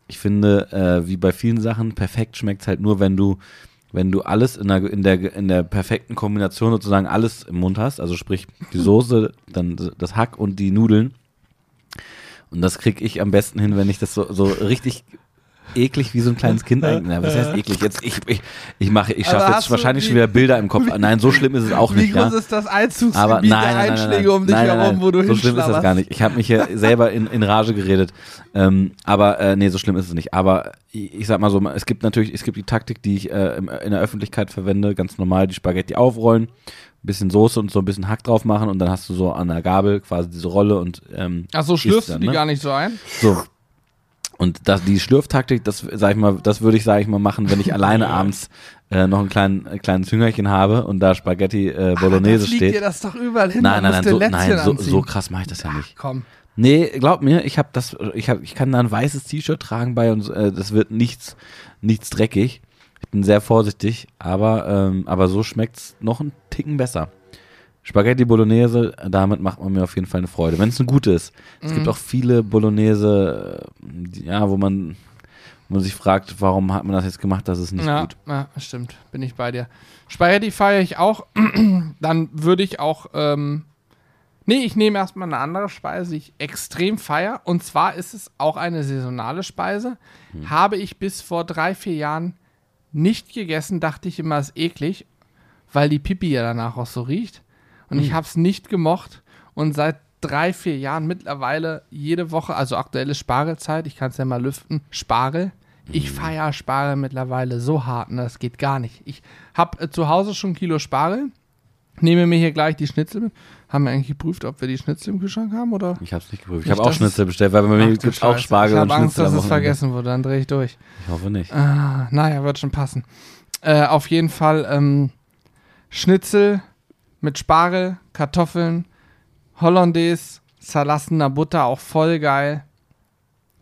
ich finde, äh, wie bei vielen Sachen, perfekt schmeckt halt nur, wenn du, wenn du alles in der, in der, in der perfekten Kombination sozusagen alles im Mund hast, also sprich die Soße, dann das Hack und die Nudeln. Und das kriege ich am besten hin, wenn ich das so, so richtig eklig wie so ein kleines Kind eigentlich. Na, was heißt eklig? Jetzt, ich, ich, ich mache, ich schaffe jetzt du wahrscheinlich wie- schon wieder Bilder im Kopf. Nein, so schlimm ist es auch Wie nicht. groß ja? ist das Einzugsgebiet Aber nein, der nein, nein, Einschläge nein, um dich nein, nein, herum, wo du So schlimm ist das gar nicht. Ich habe mich hier selber in, in Rage geredet. Ähm, aber äh, nee, so schlimm ist es nicht. Aber ich, ich sag mal so, es gibt natürlich, es gibt die Taktik, die ich äh, in der Öffentlichkeit verwende, ganz normal die Spaghetti aufrollen, ein bisschen Soße und so ein bisschen Hack drauf machen und dann hast du so an der Gabel quasi diese Rolle und ähm, Ach so, schlürfst du dann, die ne? gar nicht so ein? So. Und das, die Schlürftaktik, das sag ich mal, das würde ich, sag ich mal, machen, wenn ich alleine abends äh, noch ein klein, äh, kleines Hüngerchen habe und da Spaghetti äh, Bolognese fliegt steht. dir das doch überall hin. Nein, nein, nein, so, nein so, so krass mache ich das ja nicht. Komm. Nee, glaub mir, ich habe das, ich hab, ich kann da ein weißes T-Shirt tragen bei und äh, das wird nichts, nichts dreckig. Ich bin sehr vorsichtig, aber, ähm, aber so schmeckt's noch einen Ticken besser. Spaghetti Bolognese, damit macht man mir auf jeden Fall eine Freude, wenn es eine gute ist. Es Mhm. gibt auch viele Bolognese, ja, wo man, wo man sich fragt, warum hat man das jetzt gemacht, das ist nicht ja, gut. ja, stimmt. Bin ich bei dir. Spaghetti feiere ich auch. Dann würde ich auch. Ähm, nee, ich nehme erstmal eine andere Speise, die ich extrem feiere. Und zwar ist es auch eine saisonale Speise. Hm. Habe ich bis vor drei, vier Jahren nicht gegessen, dachte ich immer, es ist eklig, weil die Pipi ja danach auch so riecht. Und Hm. ich habe es nicht gemocht. Und seit drei, vier Jahren mittlerweile jede Woche, also aktuelle Spargelzeit, ich kann es ja mal lüften, Spargel. Ich feiere Spargel mittlerweile so hart, ne, das geht gar nicht. Ich habe äh, zu Hause schon ein Kilo Spargel, nehme mir hier gleich die Schnitzel mit. Haben wir eigentlich geprüft, ob wir die Schnitzel im Kühlschrank haben oder? Ich habe es nicht geprüft. Ich habe auch dass Schnitzel bestellt, weil bei mir gibt es auch. Spargel ich und habe Angst, Schnitzel dass am es Wochenende. vergessen wurde, dann drehe ich durch. Ich hoffe nicht. Ah, naja, wird schon passen. Äh, auf jeden Fall ähm, Schnitzel mit Spargel, Kartoffeln, Hollandaise, zerlassener Butter, auch voll geil.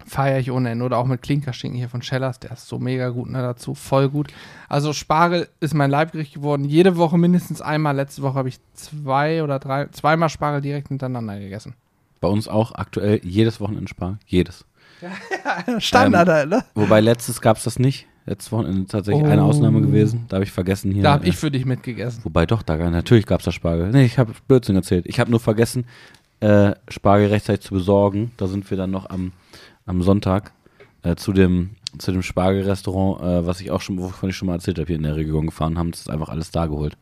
Feiere ich ohne Ende. Oder auch mit Klinkerschinken hier von Schellers, der ist so mega gut ne, dazu. Voll gut. Also Spargel ist mein Leibgericht geworden. Jede Woche mindestens einmal. Letzte Woche habe ich zwei oder drei, zweimal Spargel direkt hintereinander gegessen. Bei uns auch aktuell jedes Wochenende Spargel. Jedes. Standard, halt, ne? Wobei letztes gab es das nicht. Letztes Wochenende tatsächlich Oh. eine Ausnahme gewesen. Da habe ich vergessen hier. Da habe ich für dich mitgegessen. Wobei doch, da natürlich gab es da Spargel. Nee, ich habe Blödsinn erzählt. Ich habe nur vergessen, äh, Spargel rechtzeitig zu besorgen. Da sind wir dann noch am, am Sonntag äh, zu dem zu dem Spargelrestaurant, äh, was ich auch schon, wovon ich schon mal erzählt habe, hier in der Region gefahren haben. Das ist einfach alles da geholt.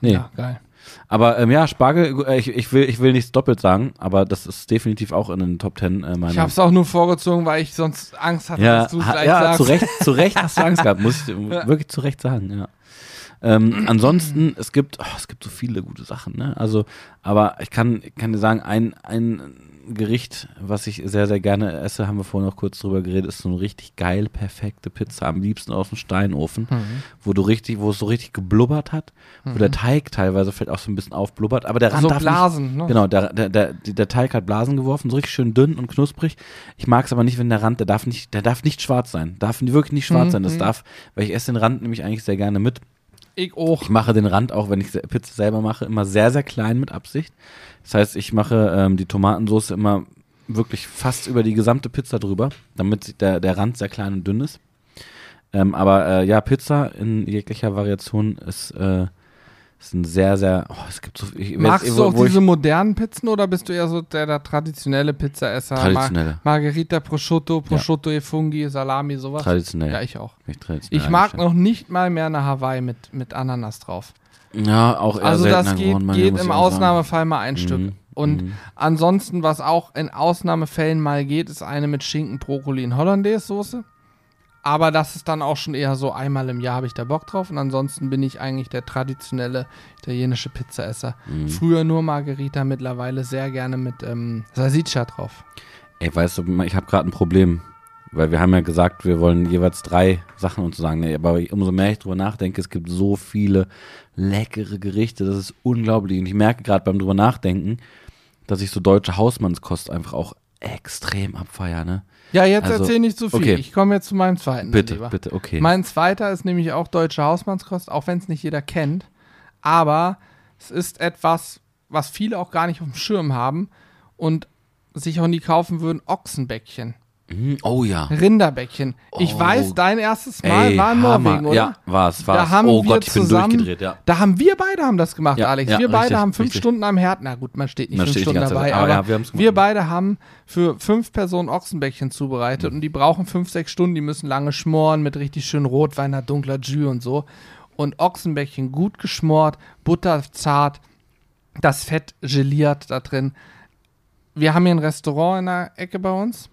Nee, Ja, geil. Aber ähm, ja, Spargel, äh, ich, ich, will, ich will nichts doppelt sagen, aber das ist definitiv auch in den Top Ten äh, meiner. Ich habe es auch nur vorgezogen, weil ich sonst Angst hatte, ja, dass du ha- gleich ja sagst. zu Recht, zu Recht hast du Angst gehabt, muss ich wirklich zu Recht sagen, ja. Ähm, ansonsten, es gibt, oh, es gibt so viele gute Sachen, ne? Also, aber ich kann, ich kann dir sagen, ein, ein Gericht, was ich sehr, sehr gerne esse, haben wir vorhin noch kurz drüber geredet, ist so eine richtig geil, perfekte Pizza, am liebsten aus dem Steinofen, Mhm. wo du richtig, wo es so richtig geblubbert hat, wo der Teig teilweise vielleicht auch so ein bisschen aufblubbert, aber der Rand so darf nicht, Blasen, ne? Genau, der, der, der, der Teig hat Blasen geworfen, so richtig schön dünn und knusprig. Ich mag es aber nicht, wenn der Rand, der darf nicht, der darf nicht schwarz sein. Darf wirklich nicht schwarz Mhm, sein. Das mhm. darf, weil ich esse den Rand nämlich eigentlich sehr gerne mit. Ich auch. Ich mache den Rand auch, wenn ich Pizza selber mache, immer sehr, sehr klein mit Absicht. Das heißt, ich mache ähm, die Tomatensauce immer wirklich fast über die gesamte Pizza drüber, damit der, der Rand sehr klein und dünn ist. Ähm, aber äh, ja, Pizza in jeglicher Variation ist, äh, ist ein sehr, sehr. Oh, es gibt so ich, Magst wo- du auch ich- diese modernen Pizzen oder bist du eher so der, der traditionelle Pizzaesser? Traditionelle. Mar Margherita, Prosciutto, Prosciutto e Funghi, Salami, sowas? Traditionell. Ja, ich auch. Traditionell Ich mag noch nicht mal mehr eine Hawaii mit, mit Ananas drauf. Ja, auch eher Also das geht, geworden, geht im ich. Ausnahmefall mal ein Stück. Mhm, Und mhm. ansonsten, was auch in Ausnahmefällen mal geht, ist eine mit Schinken, Brokkoli und Hollandaise-Soße. Aber das ist dann auch schon eher so einmal im Jahr habe ich da Bock drauf. Und ansonsten bin ich eigentlich der traditionelle italienische Pizzaesser. Mhm. Früher nur Margherita, mittlerweile sehr gerne mit ähm, Salsiccia drauf. Ey, weißt du, ich habe gerade ein Problem. Weil wir haben ja gesagt, wir wollen jeweils drei Sachen uns sagen. Nee, aber umso mehr ich drüber nachdenke, es gibt so viele leckere Gerichte, das ist unglaublich. Und ich merke gerade beim drüber nachdenken, dass ich so deutsche Hausmannskost einfach auch extrem abfeier, ne? Ja, jetzt Also, erzähl nicht zu viel. okay. Ich komme jetzt zu meinem zweiten. Bitte, lieber. bitte, okay. Mein zweiter ist nämlich auch deutsche Hausmannskost, auch wenn es nicht jeder kennt. Aber es ist etwas, was viele auch gar nicht auf dem Schirm haben und sich auch nie kaufen würden: Ochsenbäckchen, oh ja. Rinderbäckchen. Ich Oh. weiß, dein erstes Mal war in Hammer. Norwegen, oder? Ja, war's, war's. Da haben oh wir Gott, ich bin zusammen- durchgedreht, ja. Da haben wir beide haben das gemacht, Ja, Alex. ja, wir beide richtig, haben fünf richtig. Stunden am Herd. Na gut, man steht nicht Man fünf steht Stunden dabei, Zeit, aber aber, wir wir beide haben für fünf Personen Ochsenbäckchen zubereitet und die brauchen fünf, sechs Stunden. Die müssen lange schmoren mit richtig schön Rotwein, dunkler Jus und so. Und Ochsenbäckchen gut geschmort, butterzart, das Fett geliert da drin. Wir haben hier ein Restaurant in der Ecke bei uns.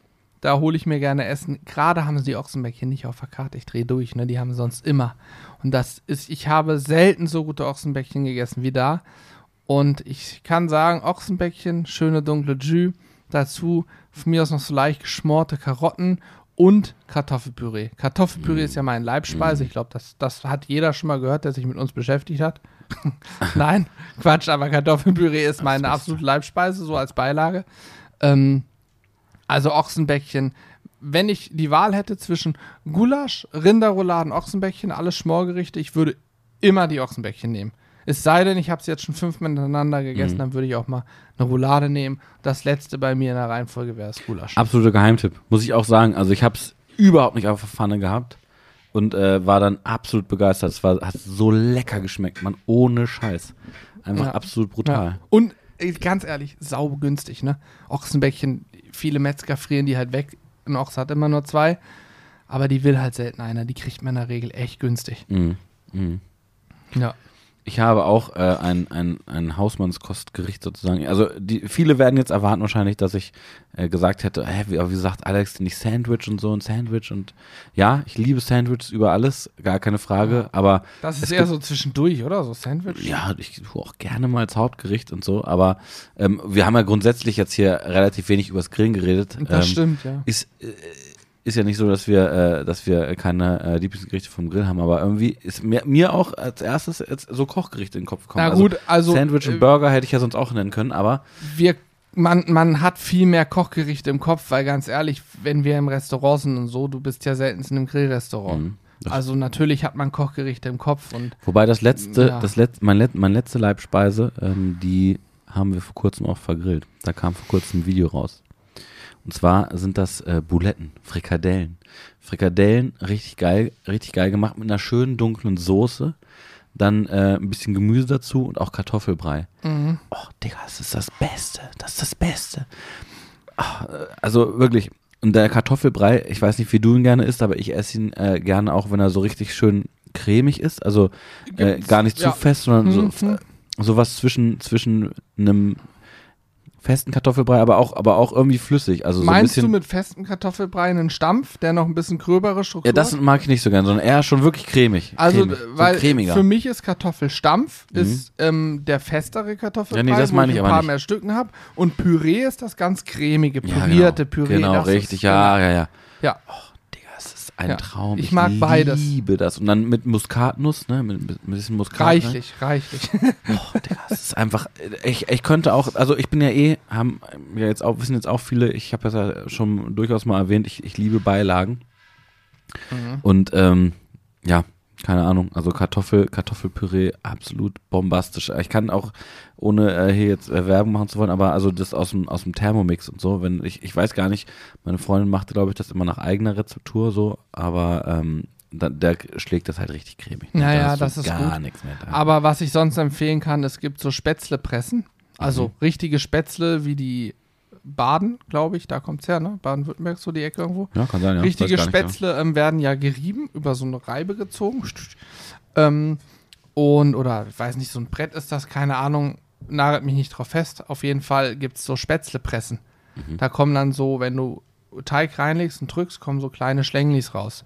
Da hole ich mir gerne Essen. Gerade haben sie die Ochsenbäckchen nicht auf der Karte. Ich drehe durch, ne? Die haben sie sonst immer. Und das ist, ich habe selten so gute Ochsenbäckchen gegessen wie da. Und ich kann sagen, Ochsenbäckchen, schöne dunkle Jus. Dazu von mir aus noch so leicht geschmorte Karotten und Kartoffelpüree. Kartoffelpüree ist ja mein Leibspeise. Ich glaube, das, das hat jeder schon mal gehört, der sich mit uns beschäftigt hat. Nein, Quatsch, aber Kartoffelpüree ist meine absolute Leibspeise, so als Beilage. Ähm, also Ochsenbäckchen. Wenn ich die Wahl hätte zwischen Gulasch, Rinderrouladen, Ochsenbäckchen, alles Schmorgerichte, ich würde immer die Ochsenbäckchen nehmen. Es sei denn, ich habe es jetzt schon fünfmal miteinander gegessen, dann würde ich auch mal eine Roulade nehmen. Das letzte bei mir in der Reihenfolge wäre das Gulasch. Absoluter Geheimtipp, muss ich auch sagen. Also ich habe es überhaupt nicht auf der Pfanne gehabt und äh, war dann absolut begeistert. Es war, hat so lecker geschmeckt, man, ohne Scheiß. Einfach Ja. absolut brutal. Ja. Und ganz ehrlich, sau günstig, ne? Ochsenbäckchen, viele Metzger frieren die halt weg. Ein Ochs hat immer nur zwei, aber die will halt selten einer. Die kriegt man in der Regel echt günstig. Mhm. Mhm. Ja. Ich habe auch äh, ein, ein, ein Hausmannskostgericht sozusagen. Also die, viele werden jetzt erwarten wahrscheinlich, dass ich äh, gesagt hätte, hä, wie, wie sagt Alex nicht Sandwich und so ein Sandwich und ja, ich liebe Sandwiches über alles, gar keine Frage, aber Das ist eher so zwischendurch, oder? So Sandwich? ja, ich tue auch gerne mal als Hauptgericht und so, aber ähm, wir haben ja grundsätzlich jetzt hier relativ wenig übers Grillen geredet. Das ähm, stimmt, ja. ist, äh, ist ja nicht so, dass wir, äh, dass wir keine äh, Lieblingsgerichte vom Grill haben, aber irgendwie ist mir, mir auch als erstes so Kochgerichte in den Kopf gekommen. Na gut, also, Sandwich äh, und Burger hätte ich ja sonst auch nennen können, aber wir, man, man hat viel mehr Kochgerichte im Kopf, weil ganz ehrlich, wenn wir im Restaurant sind und so, du bist ja selten in einem Grillrestaurant. Mhm, das- Also natürlich hat man Kochgerichte im Kopf und wobei das letzte, Ja. das letzte, mein, let, mein letzte Leibspeise, ähm, die haben wir vor kurzem auch vergrillt. Da kam vor kurzem ein Video raus. Und zwar sind das äh, Buletten, Frikadellen. Frikadellen, richtig geil, richtig geil gemacht mit einer schönen dunklen Soße. Dann äh, ein bisschen Gemüse dazu und auch Kartoffelbrei. mhm. Oh, Digga, das ist das Beste. Das ist das Beste. Ah, äh, also wirklich. Und der Kartoffelbrei, ich weiß nicht, wie du ihn gerne isst, aber ich esse ihn äh, gerne auch, wenn er so richtig schön cremig ist. Also äh, gar nicht zu ja. fest, sondern Mhm. so, äh, sowas zwischen, zwischen einem festen Kartoffelbrei, aber auch, aber auch irgendwie flüssig. Also so ein Meinst bisschen. du mit festem Kartoffelbrei einen Stampf, der noch ein bisschen gröbere Struktur ja, das mag ich nicht so gern, sondern eher schon wirklich cremig. Also, cremig, weil so cremiger. für mich ist Kartoffelstampf Mhm. ist ähm, der festere Kartoffelbrei, Ja, nee, das wo ich ich ein paar nicht. mehr Stücken habe. Und Püree ist das ganz cremige, ja, pürierte genau. Püree. Genau, richtig, ist, ja, ja, ja. Ja, Digga, es ist ein Ja. Traum. Ich mag beides. liebe das. Und dann mit Muskatnuss, ne? Mit, mit ein bisschen Muskat. Ne? reichlich, reichlich. Oh, Digga, es ist einfach, ich, ich könnte auch, also ich bin ja eh, haben ja jetzt auch, wissen jetzt auch viele, ich habe das ja schon durchaus mal erwähnt, ich, ich liebe Beilagen. Mhm. Und ähm, ja, keine Ahnung, also Kartoffel, Kartoffelpüree, absolut bombastisch. Ich kann auch, ohne äh, hier jetzt äh, Werbung machen zu wollen, aber also das aus dem, aus dem Thermomix und so, wenn ich, ich weiß gar nicht, meine Freundin machte, glaube ich, das immer nach eigener Rezeptur so, aber ähm, da, der schlägt das halt richtig cremig. ne? Ja, Da das ist gar gut. nichts mehr da. Aber was ich sonst empfehlen kann, es gibt so Spätzlepressen. Also Mhm. richtige Spätzle wie die Baden, glaube ich, da kommt es her, ne? Baden-Württemberg, so die Ecke irgendwo. ja, kann sein, ja. Richtige nicht. Spätzle ähm, werden ja gerieben, über so eine Reibe gezogen. Ähm, und, oder ich weiß nicht, so ein Brett ist das, keine Ahnung, nagelt mich nicht drauf fest. Auf jeden Fall gibt es so Spätzlepressen. Mhm. Da kommen dann so, wenn du Teig reinlegst und drückst, kommen so kleine Schlänglis raus.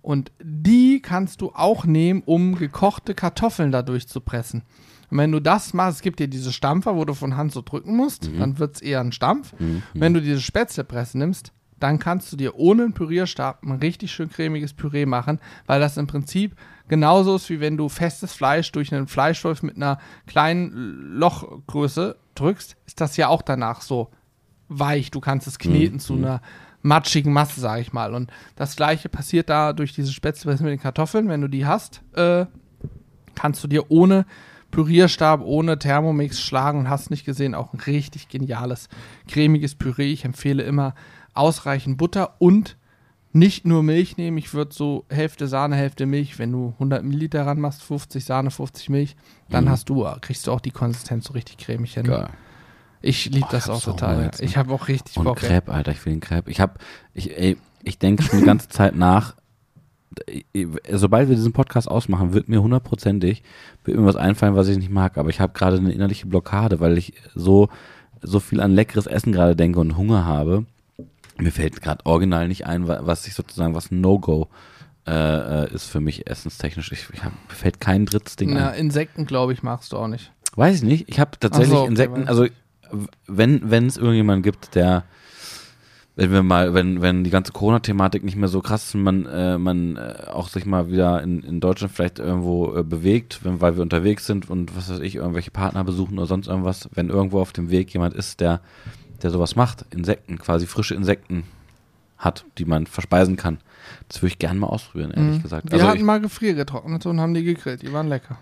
Und die kannst du auch nehmen, um gekochte Kartoffeln dadurch zu pressen. Und wenn du das machst, es gibt dir diese Stampfer, wo du von Hand so drücken musst, dann wird es eher ein Stampf. Mhm. Wenn du diese Spätzlepresse nimmst, dann kannst du dir ohne einen Pürierstab ein richtig schön cremiges Püree machen, weil das im Prinzip genauso ist, wie wenn du festes Fleisch durch einen Fleischwolf mit einer kleinen Lochgröße drückst, ist das ja auch danach so weich. Du kannst es kneten Mhm. zu einer matschigen Masse, sage ich mal. Und das gleiche passiert da durch diese Spätzlepresse mit den Kartoffeln. Wenn du die hast, äh, kannst du dir ohne Pürierstab, ohne Thermomix schlagen und hast nicht gesehen, auch ein richtig geniales, cremiges Püree. Ich empfehle immer ausreichend Butter und nicht nur Milch nehmen. Ich würde so Hälfte Sahne, Hälfte Milch. Wenn du 100 Milliliter ranmachst, 50 Sahne, 50 Milch, dann Mhm. hast du, kriegst du auch die Konsistenz so richtig cremig hin. Geil. Ich liebe Oh, das auch total. Jetzt, ne? Ich habe auch richtig Und Bock. Crepe, Alter, ich will den Crepe. Ich hab, ich, ey, ich denke schon die ganze Zeit nach, sobald wir diesen Podcast ausmachen, wird mir hundertprozentig wird mir was einfallen, was ich nicht mag. Aber ich habe gerade eine innerliche Blockade, weil ich so, so viel an leckeres Essen gerade denke und Hunger habe. Mir fällt gerade original nicht ein, wa- was ich sozusagen, was ein No-Go äh, äh, ist für mich essenstechnisch. Ich, ich hab, mir fällt kein drittes Ding Na, ein. Insekten, glaube ich, magst du auch nicht. Weiß ich nicht. Ich habe tatsächlich so, okay, Insekten, also wenn wenn es irgendjemanden gibt, der wenn wir mal, wenn, wenn die ganze Corona-Thematik nicht mehr so krass ist und man, äh, man äh, auch sich mal wieder in, in Deutschland vielleicht irgendwo äh, bewegt, wenn, weil wir unterwegs sind und was weiß ich, irgendwelche Partner besuchen oder sonst irgendwas, wenn irgendwo auf dem Weg jemand ist, der, der sowas macht, Insekten, quasi frische Insekten hat, die man verspeisen kann, das würde ich gerne mal ausprobieren, ehrlich Mhm. gesagt. Wir Also hatten ich, mal gefriergetrocknet und haben die gegrillt. Die waren lecker.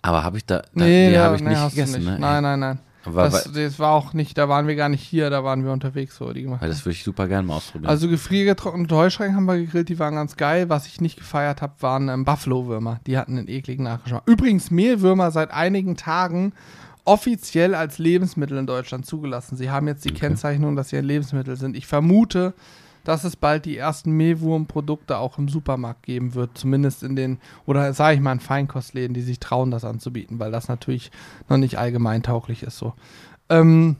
aber habe ich da, da Nee, die ja, habe ich nee, nicht gegessen, nicht. ne? Nein, nein, nein. Aber, das, das war auch nicht, da waren wir gar nicht hier, da waren wir unterwegs, so die gemacht. weil das würde ich super gerne mal ausprobieren. Also gefriergetrocknete Heuschrecken haben wir gegrillt, die waren ganz geil. Was ich nicht gefeiert habe, waren ähm, Buffalo-Würmer. Die hatten einen ekligen Nachgeschmack. Übrigens, Mehlwürmer seit einigen Tagen offiziell als Lebensmittel in Deutschland zugelassen. Sie haben jetzt die Okay. Kennzeichnung, dass sie ein Lebensmittel sind. Ich vermute, dass es bald die ersten Mehlwurmprodukte auch im Supermarkt geben wird, zumindest in den, oder sage ich mal in Feinkostläden, die sich trauen, das anzubieten, weil das natürlich noch nicht allgemein tauglich ist so. Ähm,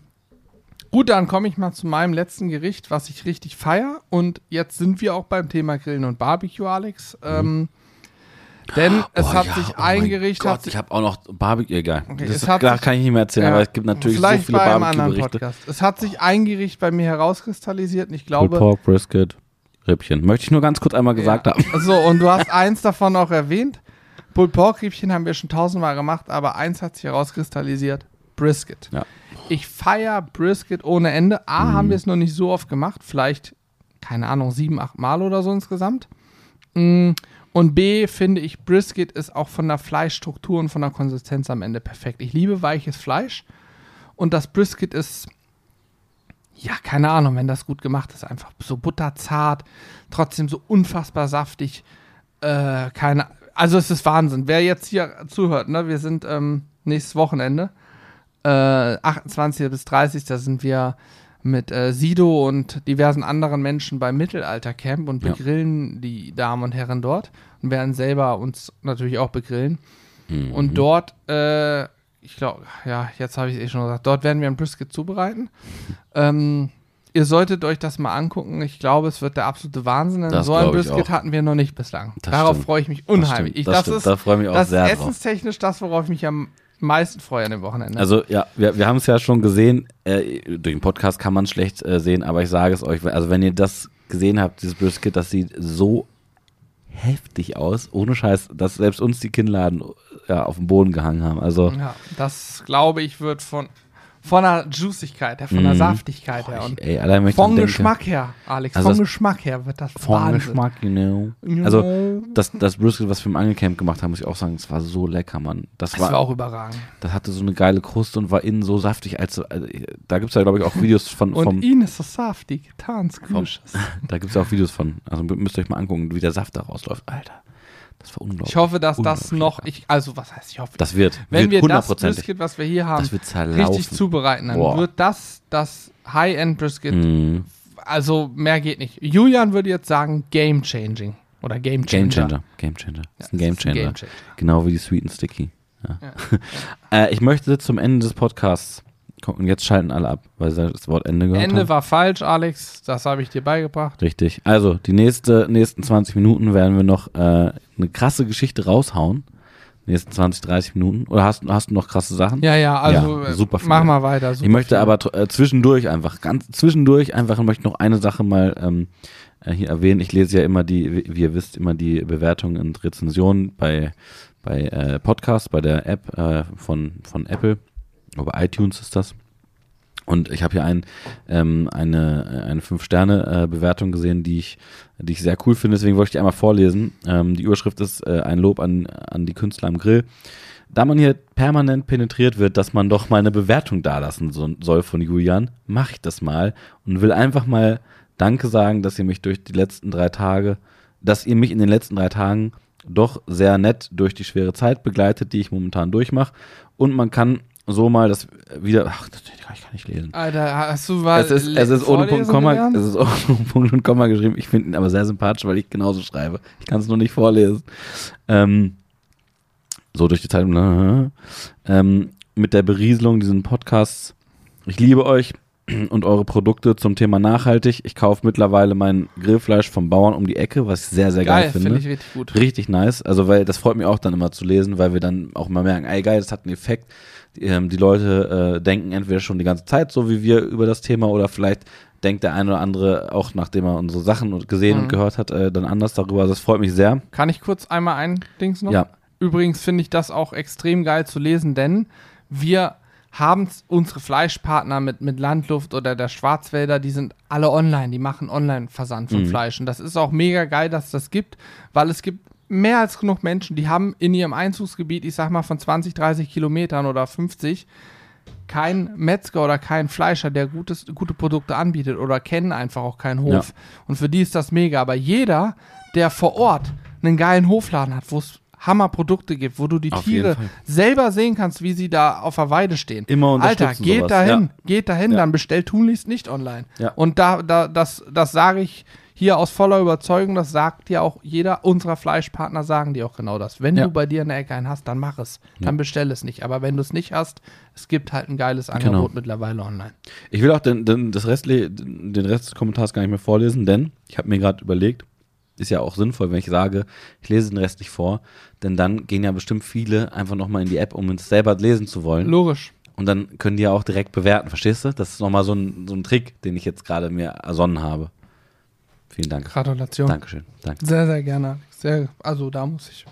gut, dann komme ich mal zu meinem letzten Gericht, was ich richtig feier. Und jetzt sind wir auch beim Thema Grillen und Barbecue, Alex. Mhm. Ähm, denn es Oh hat ja, sich oh eingerichtet, Gott, ich habe auch noch Barbecue, egal. Okay, das es ist, hat klar, sich- kann ich nicht mehr erzählen, Ja. aber es gibt natürlich so Vielleicht viele bei einem anderen Barbecue-Berichte. Podcast. Es hat sich ein Gericht bei mir herauskristallisiert und ich Pulled glaube. Pork, Brisket, Rippchen. Möchte ich nur ganz kurz einmal gesagt ja. haben. So, und du hast eins davon auch erwähnt. Pulled Pork Riebchen haben wir schon tausendmal gemacht, aber eins hat sich herauskristallisiert: Brisket. Ja. Ich feier Brisket ohne Ende. A, Mhm. haben wir es noch nicht so oft gemacht, vielleicht, keine Ahnung, sieben, acht Mal oder so insgesamt. Mm, Und B, finde ich, Brisket ist auch von der Fleischstruktur und von der Konsistenz am Ende perfekt. Ich liebe weiches Fleisch und das Brisket ist, ja, keine Ahnung, wenn das gut gemacht ist, einfach so butterzart, trotzdem so unfassbar saftig. Äh, keine, also es ist Wahnsinn. Wer jetzt hier zuhört, ne, wir sind ähm, nächstes Wochenende, äh, 28. bis 30. Da sind wir mit äh, Sido und diversen anderen Menschen beim Mittelaltercamp und Ja. begrillen die Damen und Herren dort und werden selber uns natürlich auch begrillen. Mhm. Und dort, äh, ich glaube, ja, jetzt habe ich es eh schon gesagt, dort werden wir ein Brisket zubereiten. Ähm, ihr solltet euch das mal angucken. Ich glaube, es wird der absolute Wahnsinn. Denn Das so ein Brisket hatten wir noch nicht bislang. Das Darauf freue ich mich Das unheimlich. stimmt, ich, das das, stimmt. ist, Da freue ich mich auch das sehr ist drauf. essenstechnisch das, worauf ich mich am meisten freue an dem Wochenende. Also ja, wir, wir haben es ja schon gesehen, äh, durch den Podcast kann man es schlecht äh, sehen, aber ich sage es euch, also wenn ihr das gesehen habt, dieses Brisket, das sieht so heftig aus, ohne Scheiß, dass selbst uns die Kinnladen ja, auf den Boden gehangen haben. Also ja, das glaube ich wird von, von der Juicigkeit her, von der Mhm. Saftigkeit her und ey, allein wenn ich vom dran denke, Geschmack her, Alex, Also vom das- Geschmack her wird das vom Wahnsinn. Geschmack, you know. Also das, das Brisket, was wir im Angelcamp gemacht haben, muss ich auch sagen, das war so lecker, Mann. Das, das war, war auch überragend. das hatte so eine geile Kruste und war innen so saftig, als also, da gibt es ja, glaube ich, auch Videos von, Und vom, ihn ist so saftig, Tanzkusches. da gibt es auch Videos von, also müsst ihr euch mal angucken, wie der Saft da rausläuft. Alter, das war unglaublich. Ich hoffe, dass das noch, ich, also was heißt ich hoffe, Das wird, wenn wird wir das. Brisket, was wir hier haben, richtig zubereiten, dann Boah. wird das das High-End-Brisket, Mhm. also mehr geht nicht. Julian würde jetzt sagen Game-Changing oder Game-Changer. Game Changer. Game Changer. Das ist ein Ja, Game ist ein Changer. Gamechanger. Genau wie die Sweet and Sticky. Ja. Ja. äh, ich möchte zum Ende des Podcasts gucken. Jetzt schalten alle ab, weil sie das Wort Ende gehört Ende haben. war falsch, Alex, das habe ich dir beigebracht. Richtig. Also, die nächste, nächsten 20 Minuten werden wir noch äh, eine krasse Geschichte raushauen. Nächsten 20, 30 Minuten. Oder hast, hast du noch krasse Sachen? Ja, ja, also Ja, äh, super viel. mach mal weiter. Super ich möchte viel. aber äh, zwischendurch einfach, ganz zwischendurch einfach, möchte noch eine Sache mal ähm, äh, hier erwähnen. Ich lese ja immer die, wie wie ihr wisst, immer die Bewertungen und Rezensionen bei, bei äh, Podcasts, bei der App äh, von, von Apple. Über iTunes ist das. Und ich habe hier ein, ähm, eine, eine Fünf-Sterne-Bewertung gesehen, die ich, die ich sehr cool finde. Deswegen wollte ich die einmal vorlesen. Ähm, die Überschrift ist äh, ein Lob an, an die Künstler am Grill. Da man hier permanent penetriert wird, dass man doch mal eine Bewertung dalassen so, soll von Julian, mache ich das mal und will einfach mal Danke sagen, dass ihr mich durch die letzten drei Tage, dass ihr mich in den letzten drei Tagen doch sehr nett durch die schwere Zeit begleitet, die ich momentan durchmache. Und man kann so mal das wieder, ach, das kann ich gar nicht lesen. Alter, hast du mal Es ist, es ist ohne Punkt vorlesen Komma, gelernt? es ist ohne Punkt und Komma geschrieben. Ich finde ihn aber sehr sympathisch, weil ich genauso schreibe. Ich kann es nur nicht vorlesen. Ähm, so durch die Zeit. Ähm, mit der Berieselung diesen Podcasts. Ich liebe euch und eure Produkte zum Thema nachhaltig. Ich kaufe mittlerweile mein Grillfleisch vom Bauern um die Ecke, was ich sehr, sehr geil, Geil, finde. finde ich richtig gut. Richtig nice. Also, weil das freut mich auch dann immer zu lesen, weil wir dann auch mal merken, ey geil, das hat einen Effekt. Die, ähm, die Leute äh, denken entweder schon die ganze Zeit so wie wir über das Thema oder vielleicht denkt der eine oder andere auch, nachdem er unsere Sachen gesehen Mhm. und gehört hat, äh, dann anders darüber. Also, das freut mich sehr. Kann ich kurz einmal ein Dings noch? Ja. Übrigens finde ich das auch extrem geil zu lesen, denn wir haben unsere Fleischpartner mit, mit Landluft oder der Schwarzwälder, die sind alle online, die machen Online-Versand von Mhm. Fleisch. Und das ist auch mega geil, dass das gibt, weil es gibt mehr als genug Menschen, die haben in ihrem Einzugsgebiet, ich sag mal von 20, 30 Kilometern oder 50, kein Metzger oder kein Fleischer, der gutes, gute Produkte anbietet oder kennen einfach auch keinen Hof. Und für die ist das mega. Aber jeder, der vor Ort einen geilen Hofladen hat, wo es Hammerprodukte gibt, wo du die Auf Tiere selber sehen kannst, wie sie da auf der Weide stehen. Immer Alter, geht sowas, dahin, ja. geht dahin, Ja. dann bestellt tunlichst nicht online. Ja. Und da, da, das, das sage ich hier aus voller Überzeugung, das sagt dir auch jeder unserer Fleischpartner, sagen dir auch genau das. Wenn du bei dir in der Ecke einen hast, dann mach es. Dann bestell es nicht. Aber wenn du es nicht hast, es gibt halt ein geiles Genau. Angebot mittlerweile online. Ich will auch den, den, das Rest, den Rest des Kommentars gar nicht mehr vorlesen, denn ich habe mir gerade überlegt, ist ja auch sinnvoll, wenn ich sage, ich lese den Rest nicht vor, denn dann gehen ja bestimmt viele einfach nochmal in die App, um es selber lesen zu wollen. Logisch. Und dann können die ja auch direkt bewerten, verstehst du? Das ist nochmal so ein, so ein Trick, den ich jetzt gerade mir ersonnen habe. Vielen Dank. Gratulation. Dankeschön. Danke. Sehr, sehr gerne. Sehr, also da muss ich,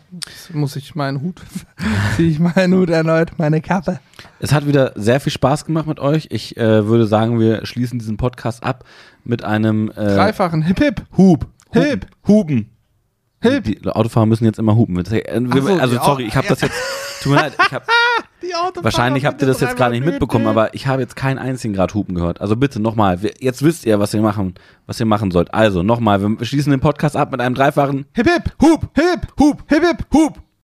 muss ich meinen Hut, ziehe ich meinen Hut erneut, meine Kappe. Es hat wieder sehr viel Spaß gemacht mit euch. Ich äh, würde sagen, wir schließen diesen Podcast ab mit einem äh, Dreifachen Hip Hip. Hub. Hilp. Huben. Hilp. Die Autofahrer müssen jetzt immer hupen. Also Au- sorry, ich habe das jetzt. Tut mir leid, ich hab, Die Autofahrer wahrscheinlich habt ihr das jetzt gar nicht mitbekommen, aber ich habe jetzt keinen einzigen Grad hupen gehört. Also bitte nochmal. Jetzt wisst ihr, was ihr machen, was ihr machen sollt. Also nochmal, wir schließen den Podcast ab mit einem dreifachen Hip Hip. Hub. Hip. Hub. Hip Hip. Hup.